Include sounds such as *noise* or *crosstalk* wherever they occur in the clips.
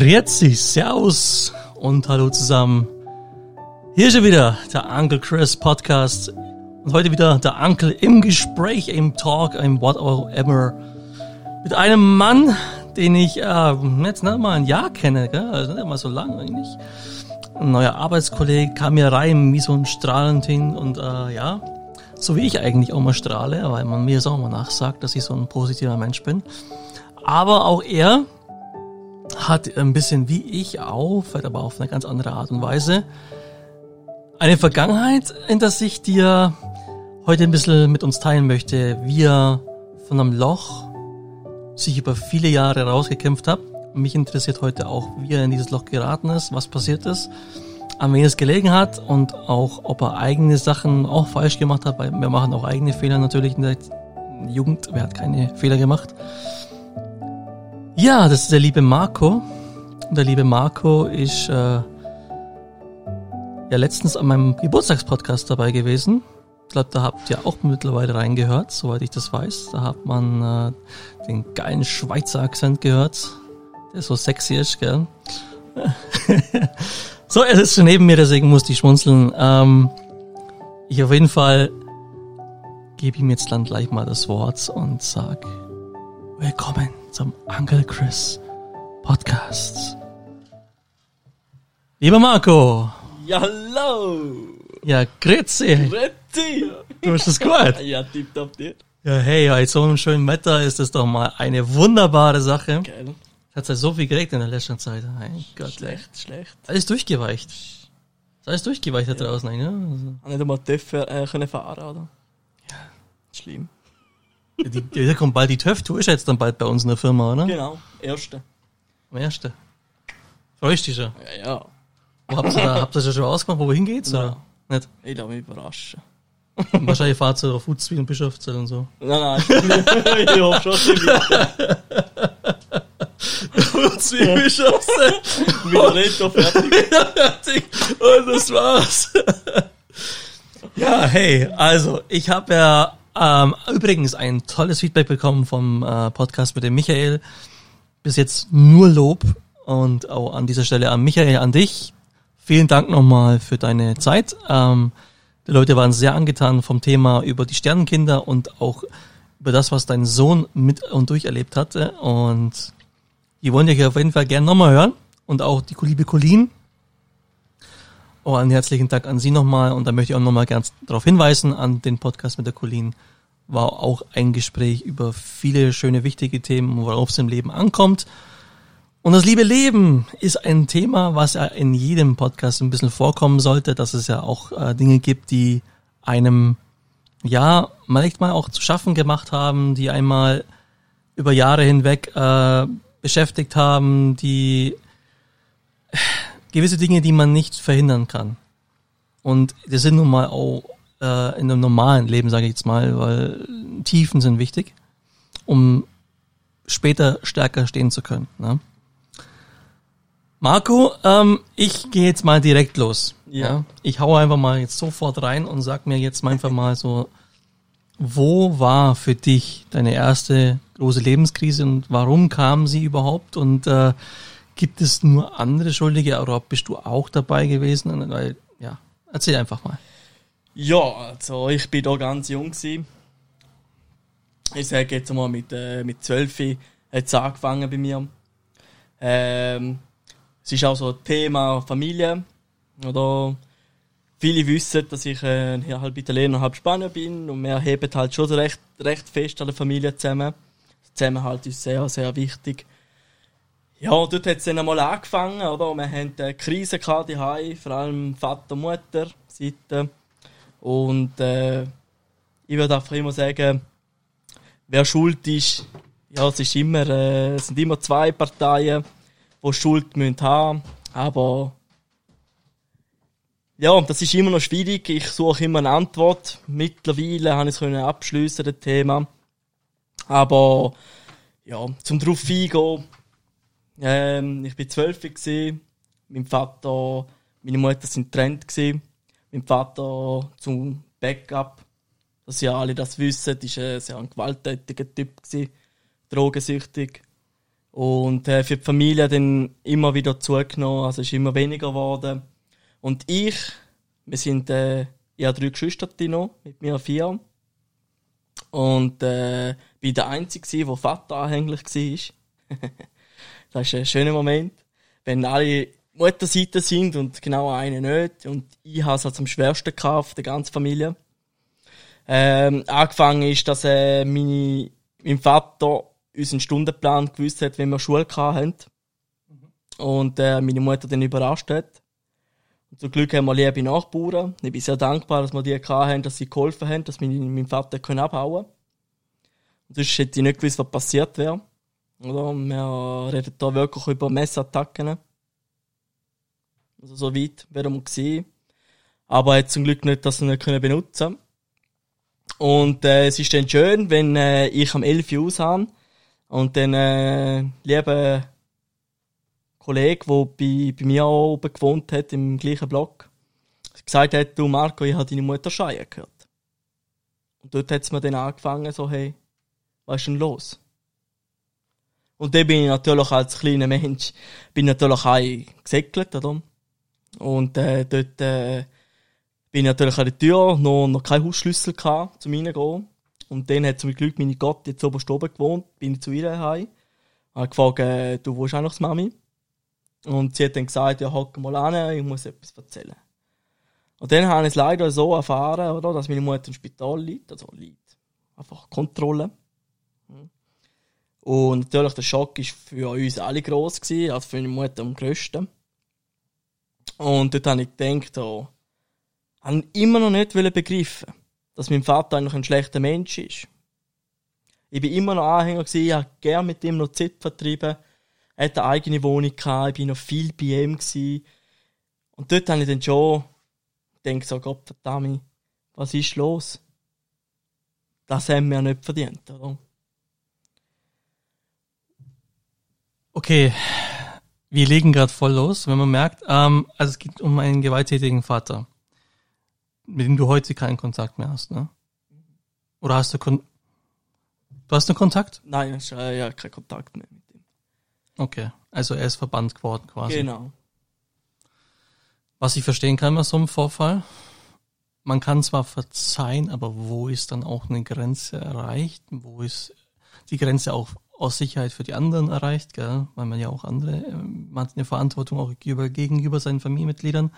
Grüezi, servus und hallo zusammen. Hier ist er wieder, der Uncle Chris Podcast. Und heute wieder der Uncle im Gespräch, im Talk, im whatever. Mit einem Mann, den ich äh, jetzt nicht mal ein Jahr kenne, gell? also nicht mal so lang eigentlich. Ein neuer Arbeitskollege kam mir rein wie so ein Strahlending und äh, ja, so wie ich eigentlich auch mal strahle, weil man mir auch mal nachsagt, dass ich so ein positiver Mensch bin. Aber auch er hat ein bisschen wie ich auch, vielleicht aber auf eine ganz andere Art und Weise, eine Vergangenheit, in der sich dir heute ein bisschen mit uns teilen möchte, wie er von einem Loch sich über viele Jahre rausgekämpft hat. Mich interessiert heute auch, wie er in dieses Loch geraten ist, was passiert ist, an wen es gelegen hat und auch, ob er eigene Sachen auch falsch gemacht hat, weil wir machen auch eigene Fehler natürlich in der Jugend. Wer hat keine Fehler gemacht? Ja, das ist der liebe Marco. Und der liebe Marco ist äh, ja letztens an meinem Geburtstagspodcast dabei gewesen. Ich glaube, da habt ihr auch mittlerweile reingehört, soweit ich das weiß. Da hat man äh, den geilen Schweizer Akzent gehört, der so sexy ist, gell? *laughs* so, er sitzt schon neben mir, deswegen musste ich schmunzeln. Ähm, ich auf jeden Fall gebe ihm jetzt dann gleich mal das Wort und sag Willkommen zum Uncle Chris Podcast. Lieber Marco. Ja, hallo. Ja, grüezi. Grüezi. Du hast es gut. *laughs* Ja, tipptopp dir. Ja, hey, bei so einem schönen Wetter ist das doch mal eine wunderbare Sache. Geil. Es hat ja so viel geregnet in der letzten Zeit. Mein Gott. Schlecht, schlecht. Alles durchgeweicht. Ist alles durchgeweicht da draußen, ja? Also, nicht einmal TÜV äh, können fahren, oder? Ja. Schlimm. Die, da kommt bald die TÜV, du ist jetzt dann bald bei uns in der Firma, oder? Genau, erste. Am ersten. Freust dich schon? Ja, ja. Wo habt ihr da, habt ihr schon ausgemacht, wo wohin geht's, Nein. oder? Nicht? Ich lasse mich überraschen. Wahrscheinlich fahrt ihr auf Uzwil und Bischofszell und so. Nein, nein, *laughs* ich hoffe schon, ich Uzwil, Bischofszell. wieder *laughs* so *laughs* fertig fertig. Und das war's. ja, hey, also ich habe ja ähm, übrigens ein tolles Feedback bekommen vom äh, Podcast mit dem Michael. Bis jetzt nur Lob und auch an dieser Stelle an Michael, an dich. Vielen Dank nochmal für deine Zeit. Ähm, die Leute waren sehr angetan vom Thema über die Sternenkinder und auch über das, was dein Sohn mit und durcherlebt hatte. Und die wollen dich auf jeden Fall gerne nochmal hören. Und auch die liebe Colleen. Oh, einen herzlichen Dank an Sie nochmal. Und da möchte ich auch nochmal ganz darauf hinweisen, an den Podcast mit der Colleen. War auch ein Gespräch über viele schöne, wichtige Themen, worauf es im Leben ankommt. Und das liebe Leben ist ein Thema, was ja in jedem Podcast ein bisschen vorkommen sollte, dass es ja auch äh, Dinge gibt, die einem, ja, vielleicht mal auch zu schaffen gemacht haben, die einmal über Jahre hinweg äh, beschäftigt haben, die gewisse Dinge, die man nicht verhindern kann. Und das sind nun mal auch äh, in einem normalen Leben, sage ich jetzt mal, weil Tiefen sind wichtig, um später stärker stehen zu können. Ne? Marco, ähm, ich gehe jetzt mal direkt los. Ja. Ich hau einfach mal jetzt sofort rein und sag mir jetzt mal einfach mal so, wo war für dich deine erste große Lebenskrise und warum kam sie überhaupt? Und äh, gibt es nur andere Schuldige oder bist du auch dabei gewesen? Weil, ja, erzähl einfach mal. Ja, also ich bin da ganz jung gewesen. Ich sage jetzt mal mit, äh, mit 12 hat es angefangen bei mir. Ähm, es ist auch so ein Thema Familie. Oder viele wissen, dass ich äh, hier halb Italiener, halb Spanier bin und wir heben halt schon recht, recht fest an der Familie zusammen. Zusammenhalt ist sehr, sehr wichtig. Ja, dort hat es dann einmal angefangen, oder? Wir hatten eine Krise gehabt, vor allem Vater, Mutter, Seite. Und äh, ich würde einfach immer sagen, wer schuld ist, ja, es ist immer, äh, es sind immer zwei Parteien, die Schuld müssen haben. Aber ja, das ist immer noch schwierig. Ich suche immer eine Antwort. Mittlerweile habe ich es können abschließen, das Thema. Aber ja, zum drauf eingehen, ähm, ich bin zwölf. Mein Vater, meine Mutter sind getrennt gewesen. Mein Vater zum Backup, dass ja alle das wissen, ist ein sehr gewalttätiger Typ gewesen, drogensüchtig. Und äh, für die Familie dann immer wieder zugenommen, also ist immer weniger geworden. Und ich, wir sind, äh, habe drei Geschwister noch, mit mir vier. Und äh, bin der Einzige, der Vater anhänglich war. *laughs* das ist ein schöner Moment. Wenn alle Mutterseite sind und genau eine nicht. Und ich habe es halt am schwersten gehabt, der ganzen Familie. Ähm, angefangen ist, dass äh, meine, mein Vater unseren Stundenplan gewusst hat, wenn wir Schule hatten. Und äh, meine Mutter dann überrascht hat. Und zum Glück haben wir liebe Nachbarn. Ich bin sehr dankbar, dass wir die hatten, dass sie geholfen haben, dass mein, mein Vater können abhauen konnte. Sonst hätte ich nicht gewusst, was passiert wäre. Oder? Wir reden hier wirklich über Messattacken. Also so weit wären wir gewesen. Aber er hat zum Glück nicht das nicht können benutzen Und äh, es ist dann schön, wenn äh, ich am 11 Uhr aus habe und dann äh, lieber Kollege, der bei, bei mir auch oben gewohnt hat, im gleichen Block, gesagt hat, du Marco, ich habe deine Mutter schreien gehört. Und dort hat es mir dann angefangen, so, hey, was ist denn los? Und dann bin ich natürlich als kleiner Mensch, bin natürlich auch gesäckelt, oder? Und äh, dort äh, bin ich natürlich an der Tür, noch, noch keinen Hausschlüssel gehabt, zum reingehen. Und dann hat zum Glück meine Gott jetzt oben oben gewohnt, bin ich zu ihr heim. Habe gefragt, äh, du willst auch noch das Mami? Und sie hat dann gesagt, ja, hock mal an, ich muss etwas erzählen. Und dann habe ich es leider so erfahren, oder, dass meine Mutter im Spital liegt, also liegt. Einfach Kontrolle. Und natürlich der Schock war für uns alle gross also für meine Mutter am grössten. Und dort habe ich gedacht, oh, habe immer noch nicht begreifen dass mein Vater eigentlich ein schlechter Mensch ist. Ich bin immer noch Anhänger gewesen, ich habe gerne mit ihm noch Zeit vertrieben. Er hatte eine eigene Wohnung gehabt, ich bin noch viel bei ihm gewesen. Und dort habe ich dann schon gedacht, so Gott verdammt, was ist los? Das haben wir nicht verdient, oder? Okay, wir legen gerade voll los, wenn man merkt, ähm, also es geht um einen gewalttätigen Vater, mit dem du heute keinen Kontakt mehr hast, ne? Oder hast du Kon Du hast einen Kontakt? Nein, ich habe ja keinen Kontakt mehr mit ihm. Okay, also er ist verbannt geworden quasi. Genau. Was ich verstehen kann bei so einem Vorfall, man kann zwar verzeihen, aber wo ist dann auch eine Grenze erreicht? Wo ist die Grenze auch aus Sicherheit für die anderen erreicht, gell? weil man ja auch andere, äh, man hat eine Verantwortung auch gegenüber seinen Familienmitgliedern.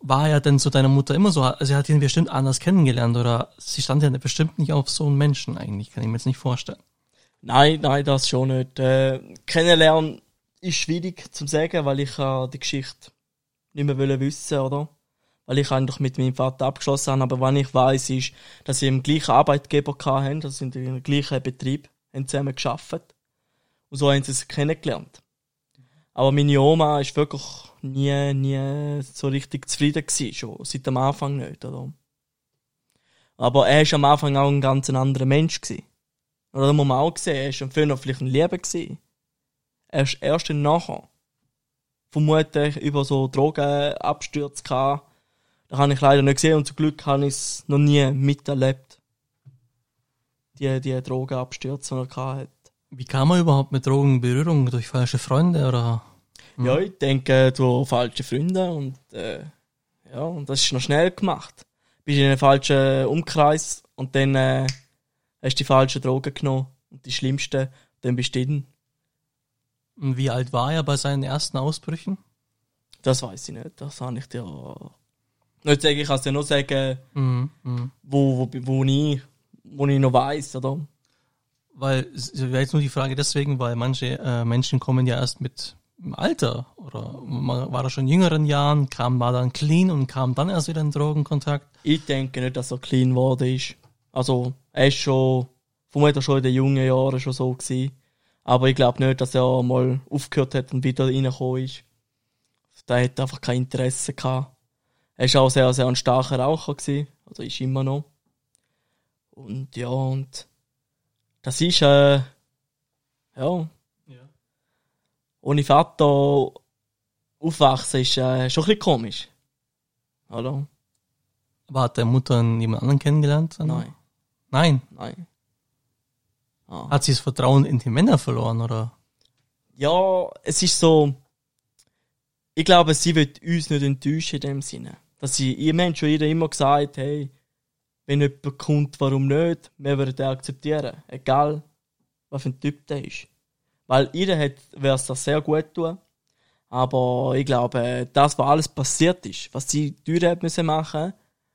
War ja denn zu deiner Mutter immer so, also sie hat ihn bestimmt anders kennengelernt oder sie stand ja bestimmt nicht auf so einen Menschen eigentlich, kann ich mir jetzt nicht vorstellen. Nein, nein, das schon nicht. Äh, kennenlernen ist schwierig zu sagen, weil ich äh, die Geschichte nicht mehr wissen oder? Weil ich eigentlich mit meinem Vater abgeschlossen habe, aber was ich weiß, ist, dass sie im gleichen Arbeitgeber hatten, dass sie in dem gleichen Betrieb haben zusammen geschafft. Und so haben sie sich kennengelernt. Aber meine Oma ist wirklich nie, nie so richtig zufrieden gewesen, schon seit dem Anfang nicht, oder? Aber er ist am Anfang auch ein ganz anderer Mensch gewesen. Oder muss man auch sehen, er ist am Anfang vielleicht ein Leben gewesen. Er ist erst nachher vermutlich über so Drogenabstürze gehabt. Da habe ich leider nicht gesehen und zum Glück habe ich es noch nie miterlebt. Die, die Drogenabstürze, die er hatte. Wie kam er überhaupt mit Drogen in Berührung? Durch falsche Freunde oder? Hm. Ja, ich denke durch falsche Freunde und äh, ja, und das ist noch schnell gemacht. Bist in einem falschen Umkreis und dann äh, hast du die falschen Drogen genommen und die schlimmsten, dann bist du drin. Und wie alt war er bei seinen ersten Ausbrüchen? Das weiß ich nicht. Das habe ich dir nicht sagen. Ich kann es dir nur sagen, Mhm. Mhm. wo, wo, wo, ich, wo ich noch weiß, oder? Weil, es wäre jetzt nur die Frage deswegen, weil manche äh, Menschen kommen ja erst mit im Alter oder man war da schon in jüngeren Jahren, kam war dann clean und kam dann erst wieder in Drogenkontakt. Ich denke nicht, dass er clean geworden ist. Also, er ist schon, vermutlich schon in den jungen Jahren schon so gewesen. Aber ich glaube nicht, dass er mal aufgehört hat und wieder reingekommen ist. Da hat einfach kein Interesse gehabt. Er war auch sehr, sehr ein starker Raucher gewesen. Also ist immer noch. Und ja, und das ist, äh, ja. Ja. Ohne Vater aufwachsen ist äh, schon ein bisschen komisch. Oder? Aber hat der Mutter jemand anderen kennengelernt? Nein, Nein. nein. Ah. Hat sie das Vertrauen in die Männer verloren, oder? Ja, es ist so, ich glaube, sie wird uns nicht enttäuschen in dem Sinne. Dass sie, ihr Mensch schon jeder immer gesagt, hey, wenn jemand kommt, warum nicht? Wir würden den akzeptieren. Egal, was für ein Typ der ist. Weil hat, wäre es das sehr gut tun. Aber ich glaube, das, was alles passiert ist, was sie hat müssen machen,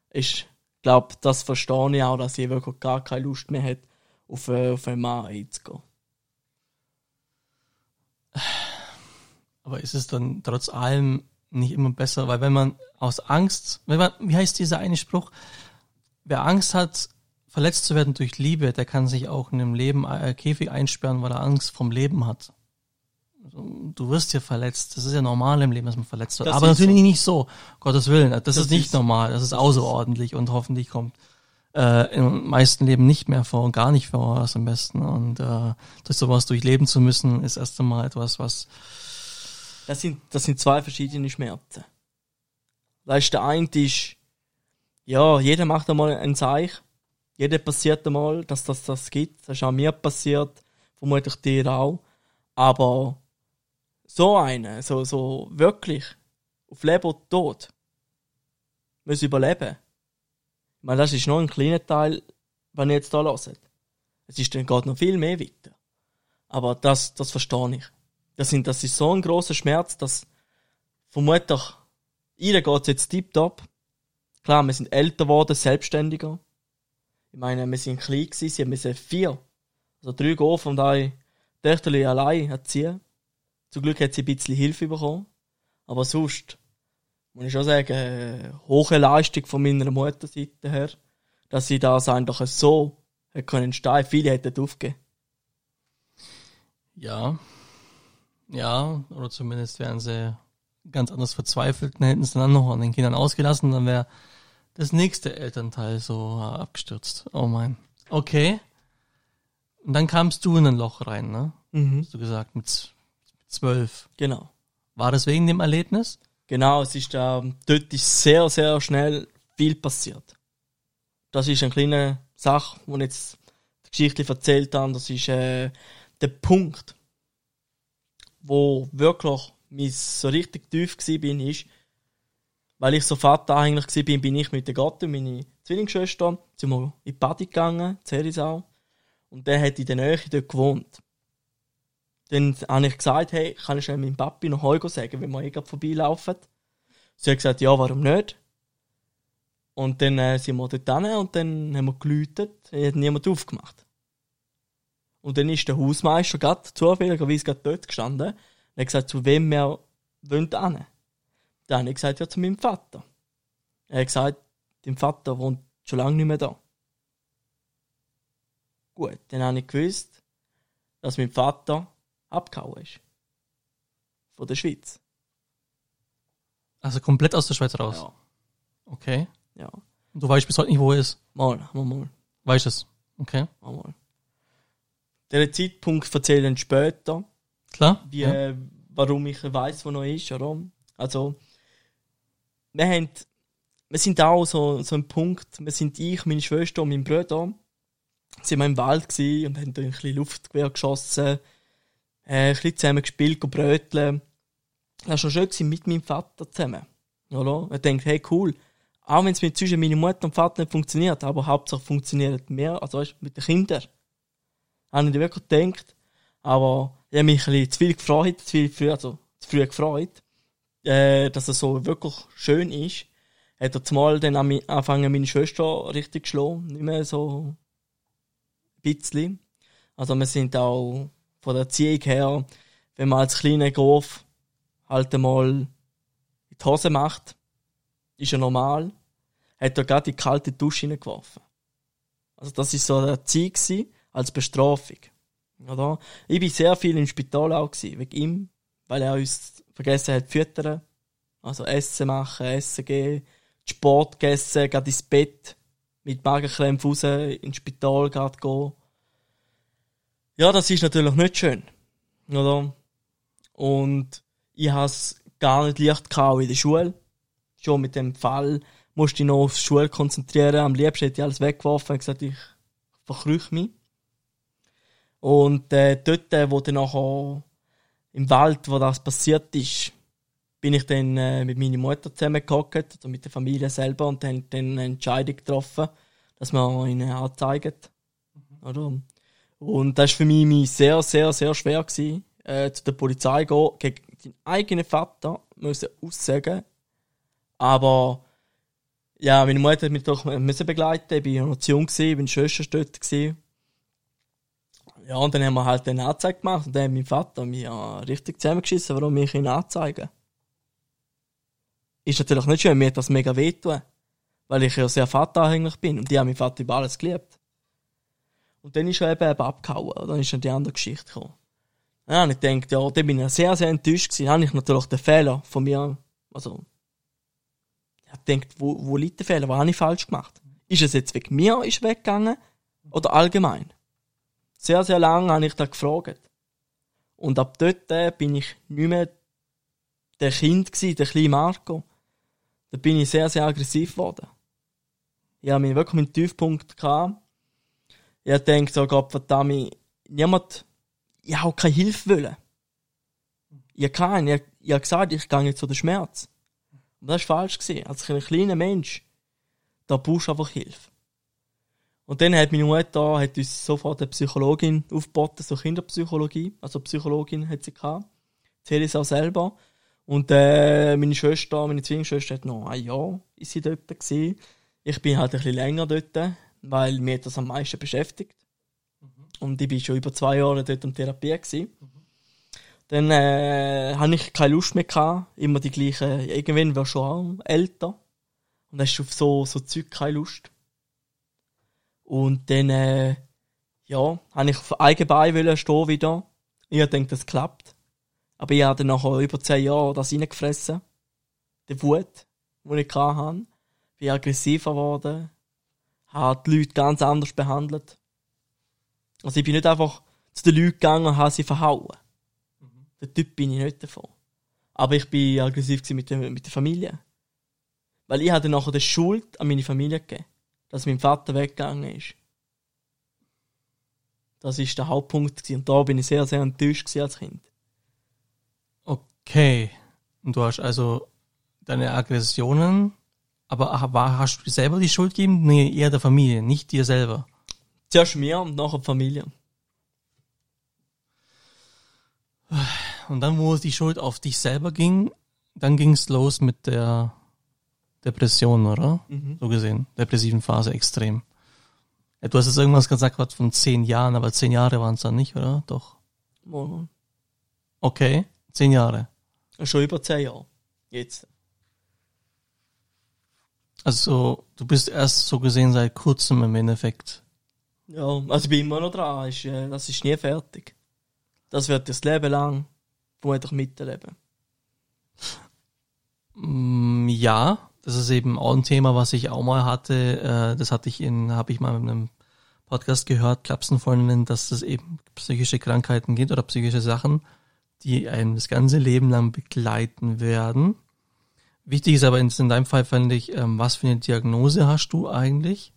ist, ich glaube, das verstehe ich auch, dass sie wirklich gar keine Lust mehr hat, auf, äh, auf einen Mann einzugehen. Aber ist es dann trotz allem nicht immer besser? Weil wenn man aus Angst, wenn man, wie heißt dieser eine Spruch? Wer Angst hat, verletzt zu werden durch Liebe, der kann sich auch in einem Leben äh, Käfig einsperren, weil er Angst vom Leben hat. Also, Du wirst ja verletzt. Das ist ja normal im Leben, dass man verletzt wird. Das Aber natürlich so. nicht so. Gottes Willen. Das, ist nicht ist- normal. Das ist außerordentlich und hoffentlich kommt äh, im meisten Leben nicht mehr vor und gar nicht vor, was am besten. Und äh, durch sowas durchleben zu müssen, ist erst einmal etwas, was Das sind, das sind zwei verschiedene Schmerzen. Weißt der eine ist, ja, jeder macht einmal ein Zeich. Jeder passiert einmal, dass das das gibt. Das ist auch mir passiert, vermutlich dir auch. Aber so eine, so, so wirklich, auf Leben und Tod, muss überleben. Ich meine, das ist nur ein kleiner Teil, wenn ihr jetzt da hört. Es ist dann geht noch viel mehr weiter. Aber das, das verstehe ich. Das, sind, das ist so ein großer Schmerz, dass vermutlich jeder geht jetzt tiptop. Klar, wir sind älter geworden, selbstständiger. Ich meine, wir sind klein gewesen, sie müssen vier, also drei Gofen und ein Töchterli allein erziehen. Zum Glück hat sie ein bisschen Hilfe bekommen. Aber sonst, muss ich schon sagen, äh, hohe Leistung von meiner Mutterseite her, dass sie das einfach so können stehen. Viele hätten aufgegeben. Ja. Ja, oder zumindest wären sie ganz anders verzweifelt und hätten es dann noch an den Kindern ausgelassen, dann wäre das nächste Elternteil so äh, abgestürzt. Oh mein. Okay. Und dann kamst du in ein Loch rein, ne? Mhm. Hast du gesagt, mit zwölf. Genau. War das wegen dem Erlebnis? Genau, es ist da, dort ist sehr, sehr schnell viel passiert. Das ist eine kleine Sache, die ich jetzt die Geschichte erzählt habe. Das ist äh, der Punkt, wo wirklich mich so richtig tief bin, ist, weil ich so Vater eigentlich gsi bin, bin ich mit der Gatte, meine Zwillingsschwester, sind wir in die Party gegangen, Zerisau, und der hat in der Nähe dort gewohnt. Dann habe ich gesagt, hey, kann ich meinem Papi noch Heugo sagen, wenn wir eh gerade vorbeilaufen? Sie hat gesagt, ja, warum nicht? Und dann äh, sind wir dort hin und dann haben wir geläutet, hat niemand aufgemacht. Und dann ist der Hausmeister gerade zufälligerweise gerade dort gestanden und hat gesagt, zu wem wir wollen hin. Dann habe ich gesagt, ja, zu meinem Vater. Er hat gesagt, dein Vater wohnt schon lange nicht mehr da. Gut, dann habe ich gewusst, dass mein Vater abgehauen ist. Von der Schweiz. Also komplett aus der Schweiz raus. Ja. Okay. Ja. Und du weißt bis heute nicht, wo er ist. Mal, mal, mal. Weißt es. Okay. mal, mal. Den Zeitpunkt erzähle ich später, Klar? wie, ja. äh, warum ich weiß, wo noch ist, oder? Also, wir haben, wir sind auch so, so ein Punkt, wir sind ich, meine Schwester und mein Bruder, sind wir im Wald gsi und haben da ein bisschen Luftgewehr geschossen, äh, ein bisschen zusammen gespielt, gebröteln. Das war schon schön gewesen, mit meinem Vater zusammen. Oder? Er denkt, hey, cool. Auch wenn es mit zwischen meiner Mutter und Vater nicht funktioniert, aber Hauptsache funktioniert mehr, also weißt, mit den Kindern. Habe ich wirklich gedacht. Aber ich habe mich ein bisschen zu viel gefreut, zu viel früh, also zu früh gefreut, äh, dass es so wirklich schön ist. Hat er zumal dann angefangen, meine Schwester richtig geschlagen, nicht mehr so ein bisschen. Also wir sind auch von der Erziehung her, wenn man als kleiner Grof halt einmal in die Hose macht, ist ja normal, hat er gerade die kalte Dusche hineingeworfen. Also das ist so eine Erziehung gewesen, als Bestrafung. Oder? Ich war sehr viel im Spital auch, gewesen, wegen ihm, weil er uns vergessen hat zu füttern. Also Essen machen, Essen geben, Sport gegessen, gerade ins Bett, mit Magenkrämpfen raus, ins Spital gerade gehen. Ja, das ist natürlich nicht schön. Oder? Und ich habe gar nicht leicht gehabt, in der Schule. Schon mit dem Fall musste ich noch auf die Schule konzentrieren. Am liebsten hätte ich alles weggeworfen und gesagt, ich verkrüche mich. Und äh, dort, äh, wo dann nachher im Wald, wo das passiert ist, bin ich dann äh, mit meiner Mutter zusammengehockt, also mit der Familie selber, und haben dann eine Entscheidung getroffen, dass wir ihn anzeigen. Mhm. Oder? Und das war für mich sehr, sehr, sehr schwer, gewesen, äh, zu der Polizei zu gehen, gegen deinen eigenen Vater müssen aussagen. Aber ja, meine Mutter hat mich doch müssen begleiten. Ich war noch zu jung, ich war Schwester dort. Gewesen. Ja, und dann haben wir halt eine Anzeige gemacht und dann hat mein Vater ja richtig zusammengeschissen, warum ich ihn anzeigen. Ist natürlich nicht schön, mir hat das mega wehtun. Weil ich ja sehr vateranhängig bin und die haben meinen Vater über alles geliebt. Und dann ist er eben, abgehauen. Und dann ist dann die andere Geschichte gekommen. Ja, und ich denke, ja, da bin ich sehr, sehr enttäuscht gewesen. Dann habe ich natürlich den Fehler von mir, also, ich gedacht, wo, wo liegt der Fehler? Was habe ich falsch gemacht? Ist es jetzt wegen mir ist weggegangen? Oder allgemein? Sehr, sehr lange habe ich da gefragt. Und ab dort äh, bin ich nicht mehr der Kind gewesen, der kleine Marco. Da bin ich sehr, sehr aggressiv geworden. Ich mich wirklich meinen Tiefpunkt gehabt. Ich denke so, Gott verdammt, niemand, ich habe keine Hilfe wollen. Ich keinen, ich, ich habe gesagt, ich gehe jetzt zu den Schmerz. Und das war falsch gewesen. Als ein kleiner Mensch, da brauchst du einfach Hilfe. Und dann hat meine Mutter hat uns sofort eine Psychologin aufgeboten, so Kinderpsychologie. Also Psychologin hat sie gehabt. Erzähle auch selber. Und äh, meine Schwester, meine Zwillingsschwester hat noch ein Jahr ist sie dort gewesen. Ich bin halt ein bisschen länger dort, weil mir das am meisten beschäftigt. Mhm. Und ich bin schon über zwei Jahre dort in Therapie gewesen. Mhm. Dann äh, habe ich keine Lust mehr gehabt, immer die gleichen. Irgendwann war schon auch älter und hast auf so so Zeug keine Lust. Und dann äh, ja, habe ich auf eigenen Beinen stehen wieder. Ich denke, das klappt. Aber ich habe dann nachher über zehn Jahre das reingefressen. Die Wut, die ich hatte. Bin aggressiver geworden. Habe die Leute ganz anders behandelt. Also ich bin nicht einfach zu den Leuten gegangen und habe sie verhauen. Mhm. Der Typ bin ich nicht davon. Aber ich bin aggressiv mit der, mit der Familie. Weil ich hatte nachher die Schuld an meine Familie gegeben. Dass mein Vater weggegangen ist. Das ist der Hauptpunkt gewesen. Und da bin ich sehr, sehr enttäuscht als Kind. Okay. Und du hast also deine Aggressionen, aber war, hast du selber die Schuld gegeben? Nee, eher der Familie, nicht dir selber. Zuerst mir und nachher die Familie. Und dann, wo die Schuld auf dich selber ging, dann ging es los mit der Depression, oder? Mhm. So gesehen. Depressiven Phase extrem. Du hast jetzt irgendwas gesagt von zehn Jahren, aber zehn Jahre waren es dann nicht, oder? Doch. Oh. Okay, zehn Jahre. Schon über zehn Jahre. Jetzt. Also, du bist erst so gesehen seit kurzem im Endeffekt. Ja, also ich bin immer noch dran. Äh, das ist nie fertig. Das wird das Leben lang vermutlich miterleben. Mm, ja, das ist eben auch ein Thema, was ich auch mal hatte. Äh, das hatte ich in, habe ich mal in einem Podcast gehört, Klapsenfreundinnen, dass es eben psychische Krankheiten gibt oder psychische Sachen, die einen das ganze Leben lang begleiten werden. Wichtig ist aber in, in deinem Fall, fand ich, ähm, was für eine Diagnose hast du eigentlich?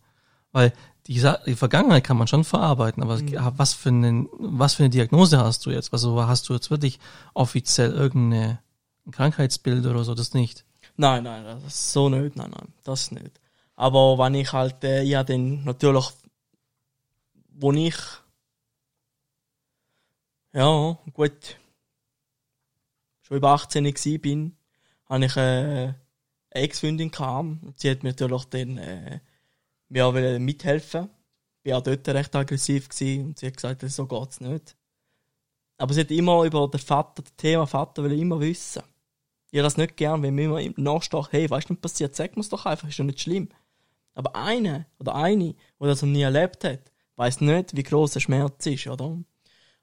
Weil die, die Vergangenheit kann man schon verarbeiten, aber mhm. was, für eine, was für eine Diagnose hast du jetzt? Also hast du jetzt wirklich offiziell irgendeine ein Krankheitsbild oder so, das nicht? Nein, nein, das ist so nicht, nein, nein, das nicht. Aber wenn ich halt, äh, ja, dann natürlich, wo ich, ja, gut, schon über 18 war, bin, habe ich äh, eine Ex-Freundin gehabt. Sie hat mir natürlich dann äh, mir mithelfen. Ich war auch dort recht aggressiv gewesen und sie hat gesagt, so geht's nicht. Aber sie hat immer über den Vater, das Thema Vater will immer wissen. Ich habe das nicht gern, wenn mir immer nachsteht, hey, weißt du, was passiert? Sag mir's doch einfach, ist doch nicht schlimm. Aber eine oder eine, die das noch nie erlebt hat, weiß nicht, wie groß der Schmerz ist, oder?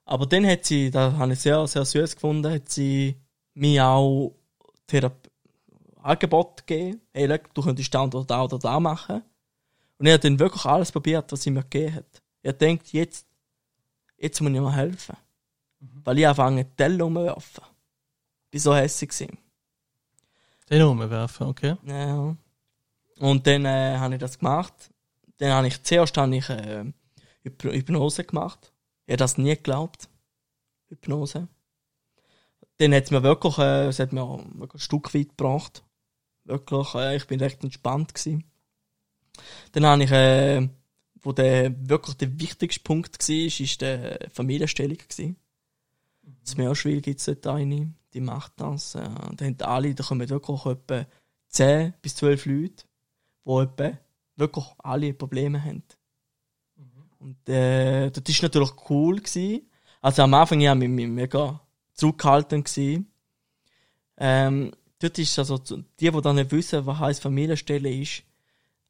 Aber dann hat sie, da habe ich sehr, sehr süß gefunden, hat sie mir auch Therape Angebot gegeben. Hey, look, du könntest da oder da oder da machen. Und er hat dann wirklich alles probiert, was sie mir gegeben hat. Er denkt, jetzt, jetzt muss ich mir helfen. Mhm. Weil ich anfange, Teller umwerfen. Ich war so hässlich. Teller umwerfen, okay. Ja. Und dann äh, habe ich das gemacht. Dann habe ich, zuerst habe ich äh, Hypnose gemacht. Ich habe das nie geglaubt. Hypnose. Dann hat es mir wirklich, äh, es hat mir ein Stück weit gebracht. Wirklich, äh, ich bin recht entspannt gewesen. Dann habe ich, äh, wo der wirklich der wichtigste Punkt war, ist die Familienstellung gewesen. Mhm. Das Meerschwil gibt es dort eine, die macht das. Äh, da haben alle, da kommen wirklich etwa 10 bis 12 Leute, die etwa wirklich alle Probleme haben. Mhm. Und äh, das war natürlich cool. Gewesen. Also am Anfang ja, mich mega zurückgehalten gewesen. Ähm, dort ist also, die, die dann nicht wissen, was heißt Familienstelle ist,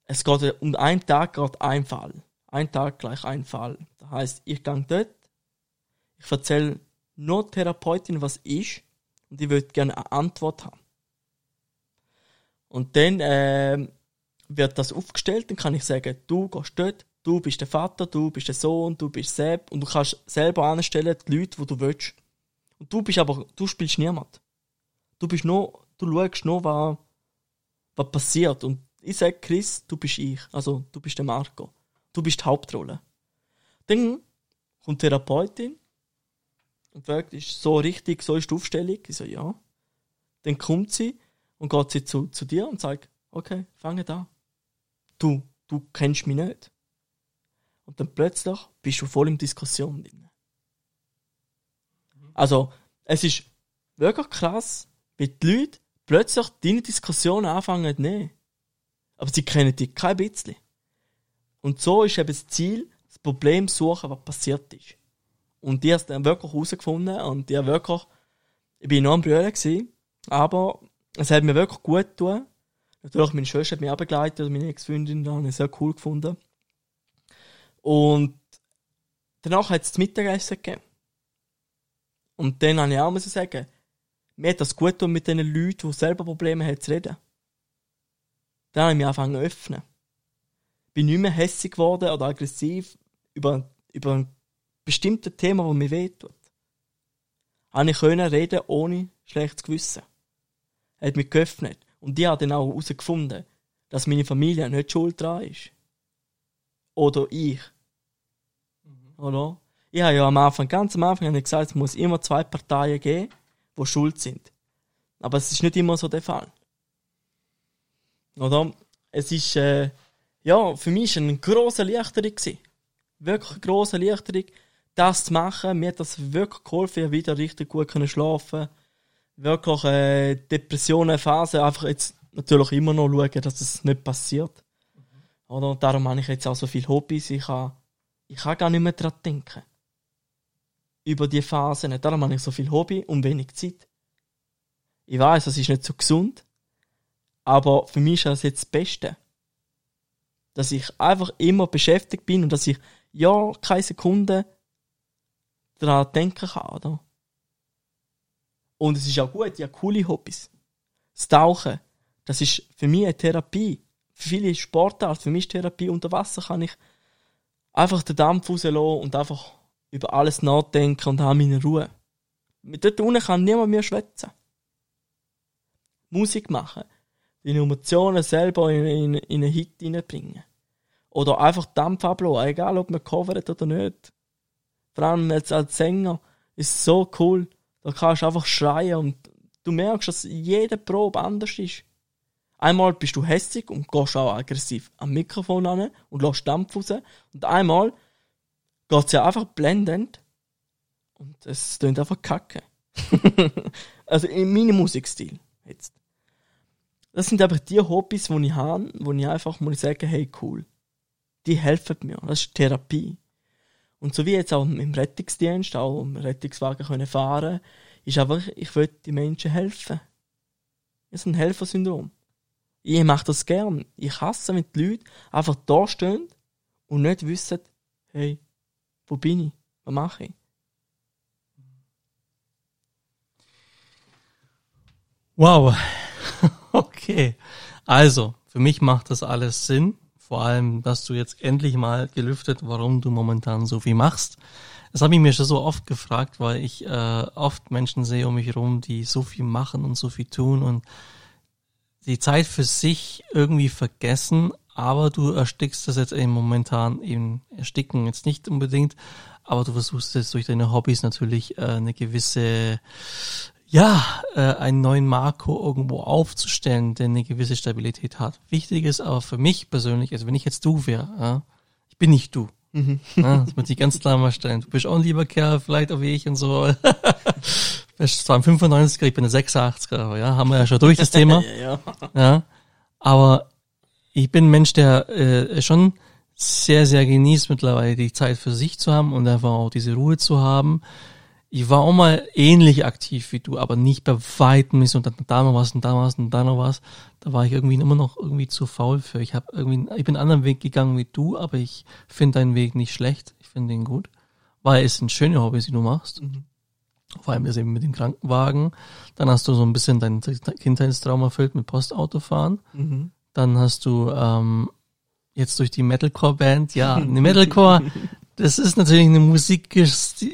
es geht um einen Tag geht ein Fall. Ein Tag gleich ein Fall. Das heißt, ich gehe dort, ich erzähle nur Therapeutin, was ist, und ich würde gerne eine Antwort haben. Und dann äh, wird das aufgestellt, dann kann ich sagen, du gehst dort, du bist der Vater, du bist der Sohn, du bist Sepp, und du kannst selber anstellen, die Leute, die du willst. Und du bist aber, du spielst niemand. Du bist nur, du schaust nur, was, was passiert. Und ich sage, Chris, du bist ich. Also, du bist der Marco. Du bist die Hauptrolle. Dann kommt die Therapeutin und fragt, ist so richtig, so ist die Aufstellung? Ich so, ja. Dann kommt sie und geht sie zu, zu dir und sagt, okay, fange da. Du, du kennst mich nicht. Und dann plötzlich bist du voll in Diskussion drin. Also, es ist wirklich krass, wie die Leute plötzlich deine Diskussion anfangen zu nehmen. Aber sie kennen dich kein bisschen. Und so ist eben das Ziel, das Problem suchen, was passiert ist. Und die hast dann wirklich herausgefunden und die wirklich, ich bin noch am Brüllen gewesen, aber es hat mir wirklich gut getan. Natürlich, meine Schwester hat mich auch begleitet, meine Ex-Freundin, da habe ich sehr cool gefunden. Und danach hat es das Mittagessen gegeben. Und dann habe ich auch sagen, mir hat das gut getan, mit den Leuten, die selber Probleme haben, zu reden. Dann habe ich mich angefangen zu öffnen. Bin nicht mehr hässlich geworden oder aggressiv über, über ein bestimmtes Thema, das mir wehtut. Habe ich können reden ohne schlechtes Gewissen. Er hat mich geöffnet. Und die hat dann auch herausgefunden, dass meine Familie nicht schuld dran ist. Oder ich. Mhm. Oder? Ich habe ja am Anfang, ganz am Anfang gesagt, es muss immer zwei Parteien geben, die schuld sind. Aber es ist nicht immer so der Fall. Oder? Es ist, äh, ja, für mich eine grosse Erleichterung gewesen. Wirklich eine grosse Erleichterung, das zu machen. Mir hat das wirklich geholfen, wieder richtig gut können schlafen Wirklich, äh, Depressionen, Phase, einfach jetzt natürlich immer noch schauen, dass das nicht passiert. Mhm. Oder? Und darum habe ich jetzt auch so viele Hobbys. Ich kann, ich kann gar nicht mehr daran denken. Über die Phasen. Darum habe ich so viel Hobby und wenig Zeit. Ich weiß, das ist nicht so gesund. Aber für mich ist das jetzt das Beste. Dass ich einfach immer beschäftigt bin und dass ich ja keine Sekunde daran denken kann, oder? Und es ist auch gut, habe coole Hobbys. Das Tauchen, das ist für mich eine Therapie. Für viele Sportarten, für mich ist Therapie unter Wasser, kann ich einfach den Dampf rauslassen und einfach über alles nachdenken und habe meine Ruhe. Mit dort unten kann niemand mehr schwätzen. Musik machen die Emotionen selber in, in, in einen Hit hineinbringen. Oder einfach Dampf ablassen, egal ob man covert oder nicht. Vor allem als, als Sänger ist so cool. Da kannst du einfach schreien und du merkst, dass jede Probe anders ist. Einmal bist du hässig und gehst auch aggressiv am Mikrofon an und lässt Dampf raus. Und einmal geht es ja einfach blendend und es klingt einfach kacke. *laughs* also in meinem Musikstil jetzt das sind einfach die Hobbys, die ich habe, wo ich einfach muss sagen, hey, cool. Die helfen mir. Das ist Therapie. Und so wie jetzt auch im Rettungsdienst, auch im Rettungswagen können fahren, ist einfach, ich will den Menschen helfen. Das ist ein Helfersyndrom. Ich mache das gern. Ich hasse, wenn die Leute einfach da stehen und nicht wissen, hey, wo bin ich? Was mache ich? Wow. *laughs* Okay. Also, für mich macht das alles Sinn. Vor allem, dass du jetzt endlich mal gelüftet, warum du momentan so viel machst. Das habe ich mir schon so oft gefragt, weil ich äh, oft Menschen sehe um mich herum, die so viel machen und so viel tun und die Zeit für sich irgendwie vergessen, aber du erstickst das jetzt eben momentan eben ersticken jetzt nicht unbedingt, aber du versuchst jetzt durch deine Hobbys natürlich äh, eine gewisse, ja, äh, einen neuen Marco irgendwo aufzustellen, der eine gewisse Stabilität hat. Wichtig ist aber für mich persönlich, also wenn ich jetzt du wäre, ja, ich bin nicht du. Mhm. Ja, das muss ich ganz klar mal stellen. Du bist auch ein lieber Kerl, vielleicht auch wie ich und so. *laughs* bist zwar ein 95er, ich bin ein 86er, ja, haben wir ja schon durch das Thema. *laughs* ja, ja. ja, aber ich bin ein Mensch, der äh, schon sehr, sehr genießt mittlerweile die Zeit für sich zu haben und einfach auch diese Ruhe zu haben. Ich war auch mal ähnlich aktiv wie du, aber nicht bei weitem nicht und dann da noch was und da was und da noch was. Da war ich irgendwie immer noch irgendwie zu faul für. Ich habe irgendwie, ich bin einen anderen Weg gegangen wie du, aber ich finde deinen Weg nicht schlecht. Ich finde ihn gut, weil es sind schöne Hobbys, die du machst. Mhm. Vor allem das eben mit dem Krankenwagen. Dann hast du so ein bisschen dein Kindheitstraum erfüllt mit Postautofahren. Mhm. Dann hast du ähm, jetzt durch die Metalcore-Band, ja, eine Metalcore, *laughs* das ist natürlich eine Musik,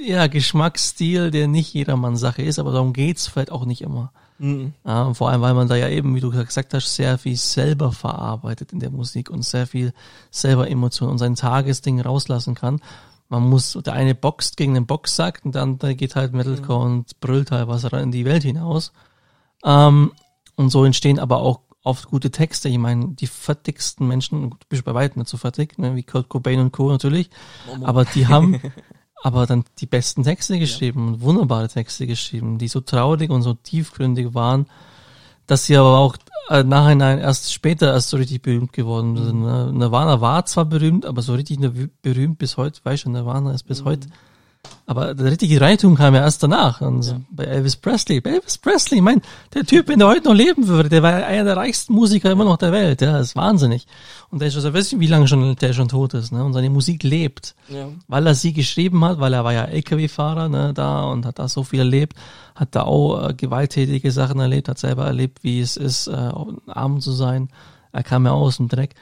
ja, Geschmacksstil, der nicht jedermanns Sache ist, aber darum geht's vielleicht auch nicht immer. Mhm. Ja, vor allem, weil man da ja eben, wie du gesagt hast, sehr viel selber verarbeitet in der Musik und sehr viel selber Emotionen und sein Tagesding rauslassen kann. Man muss, der eine boxt gegen den Boxsack und dann geht halt Metalcore mhm. und brüllt halt was in die Welt hinaus. Ähm, und so entstehen aber auch oft gute Texte. Ich meine, die fertigsten Menschen, du bist bei weitem nicht so fertig, ne, wie Kurt Cobain und Co. natürlich, aber die haben *laughs* aber dann die besten Texte geschrieben und wunderbare Texte geschrieben, die so traurig und so tiefgründig waren, dass sie aber auch äh, nachhinein erst später erst so richtig berühmt geworden sind. Ne? Nirvana war zwar berühmt, aber so richtig berühmt bis heute, weißt du, Nirvana ist bis mhm. heute aber der richtige Reichtum kam ja erst danach. Und ja. bei Elvis Presley. Bei Elvis Presley, mein, der Typ, wenn der heute noch leben würde, der war einer der reichsten Musiker immer noch der Welt. Ja, das ist wahnsinnig. Und der ist schon, weiß nicht, wie lange schon der schon tot ist. Ne? Und seine Musik lebt. Ja. Weil er sie geschrieben hat, weil er war ja LKW-Fahrer ne, da und hat da so viel erlebt. Hat da auch äh, gewalttätige Sachen erlebt, hat selber erlebt, wie es ist, äh, arm zu sein. Er kam ja aus dem Dreck.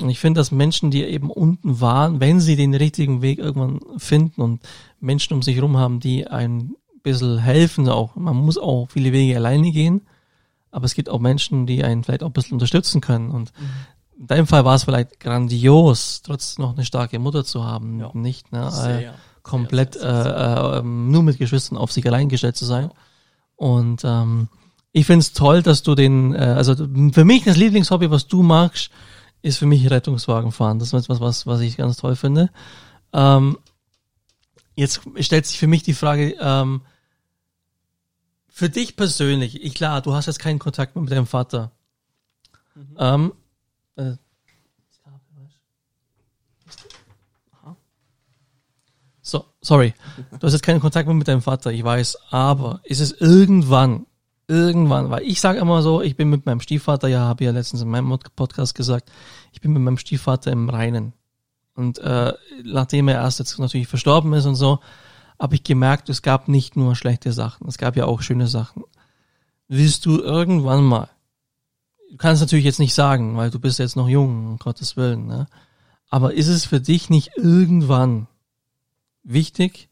Und ich finde, dass Menschen, die eben unten waren, wenn sie den richtigen Weg irgendwann finden und Menschen um sich herum haben, die ein bisschen helfen, auch, man muss auch viele Wege alleine gehen, aber es gibt auch Menschen, die einen vielleicht auch ein bisschen unterstützen können und mhm. in deinem Fall war es vielleicht grandios, trotz noch eine starke Mutter zu haben, ja. nicht ne, sehr, komplett sehr, sehr, äh, äh, nur mit Geschwistern auf sich allein gestellt zu sein. Und ähm, ich finde es toll, dass du den, äh, also für mich das Lieblingshobby, was du magst, ist für mich Rettungswagen fahren. Das ist etwas, was, was ich ganz toll finde. Ähm, jetzt stellt sich für mich die Frage, ähm, für dich persönlich, ich klar, du hast jetzt keinen Kontakt mehr mit deinem Vater. Mhm. Ähm, äh, so, sorry. Du hast jetzt keinen Kontakt mehr mit deinem Vater, ich weiß, aber ist es irgendwann irgendwann, weil ich sage immer so, ich bin mit meinem Stiefvater, ja, habe ja letztens in meinem Podcast gesagt, ich bin mit meinem Stiefvater im Reinen. Und äh, nachdem er erst jetzt natürlich verstorben ist und so, habe ich gemerkt, es gab nicht nur schlechte Sachen, es gab ja auch schöne Sachen. Willst du irgendwann mal, du kannst natürlich jetzt nicht sagen, weil du bist jetzt noch jung, um Gottes Willen, ne? aber ist es für dich nicht irgendwann wichtig,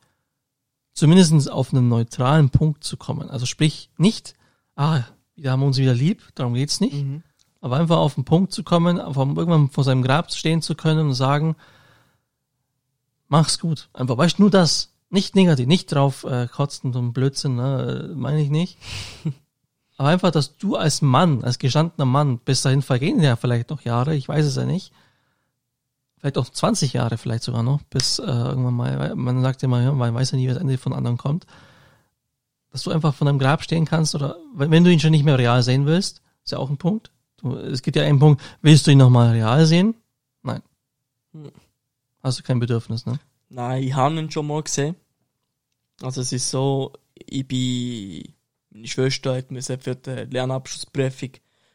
zumindest auf einen neutralen Punkt zu kommen? Also sprich, nicht ah, wir haben uns wieder lieb, darum geht's nicht. Mhm. Aber einfach auf den Punkt zu kommen, einfach irgendwann vor seinem Grab stehen zu können und sagen, mach's gut. Einfach, weißt du, nur das. Nicht negativ, nicht drauf äh, kotzen und Blödsinn, ne, meine ich nicht. *laughs* Aber einfach, dass du als Mann, als gestandener Mann, bis dahin vergehen ja vielleicht noch Jahre, ich weiß es ja nicht. Vielleicht auch 20 Jahre vielleicht sogar noch, bis äh, irgendwann mal, man sagt ja mal, man weiß ja nie, was Ende von anderen kommt dass du einfach von deinem Grab stehen kannst oder wenn du ihn schon nicht mehr real sehen willst, ist ja auch ein Punkt. Du, es gibt ja einen Punkt, willst du ihn nochmal real sehen? Nein. Hm. Du kein Bedürfnis, ne? Nein, ich habe ihn schon mal gesehen. Also es ist so, ich bin, meine Schwester hat mir für die Lernabschlussprüfung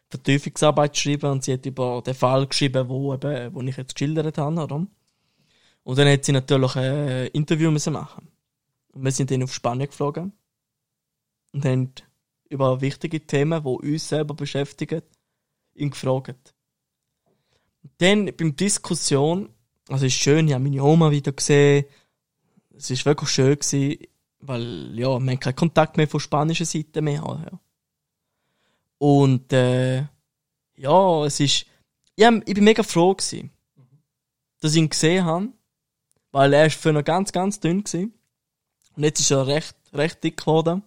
Vertiefungsarbeit geschrieben und sie hat über den Fall geschrieben, wo, eben, wo ich jetzt geschildert habe. Oder? Und dann hat sie natürlich ein Interview müssen machen. Und wir sind dann auf Spanien geflogen und haben über wichtige Themen, die uns selber beschäftigen, ihn gefragt. Dann beim Diskussion, also es ist schön, ich habe meine Oma wieder gesehen, es ist wirklich schön gewesen, weil, ja, haben keinen Kontakt mehr von spanischer Seite mehr. Ja. Und, äh, ja, es ist, ich, hab, ich bin mega froh gewesen, dass ich ihn gesehen habe, Weil er ist für noch ganz, ganz dünn gewesen. Und jetzt ist er recht, recht dick geworden.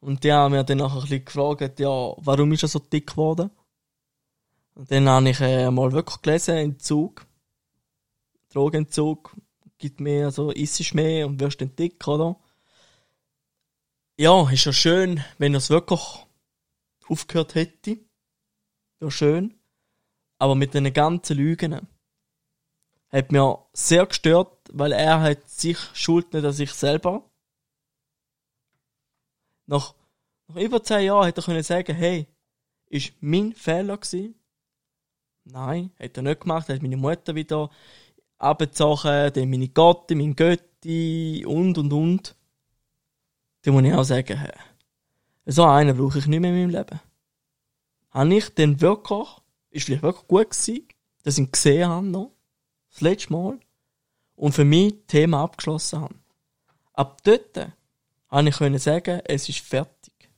Und die haben mir dann nachher ein bisschen gefragt, ja, warum ist er so dick geworden? Und dann habe ich äh, mal wirklich gelesen, Entzug. Drogenentzug gibt mehr, also isst mehr und wirst dann dick, oder? Ja, ist ja schön, wenn er es wirklich aufgehört hätte. Wäre schön. Aber mit den ganzen Lügen hat mir sehr gestört, weil er hat sich schuld nicht an sich selber. Nach, nach über zehn Jahren hätte er können sagen, hey, ist mein Fehler gewesen. Nein, hat er nicht gemacht, hat meine Mutter wieder abgezogen, dann meine Gotte, mein Götti und und und. Dann muss ich auch sagen, hey, so einen brauche ich nicht mehr in meinem Leben. Habe ich dann wirklich, ist vielleicht wirklich gut gewesen, dass ich ihn gesehen habe noch, das letzte Mal, und für mich das Thema abgeschlossen habe. Ab dort habe ich können sagen, es ist fertig.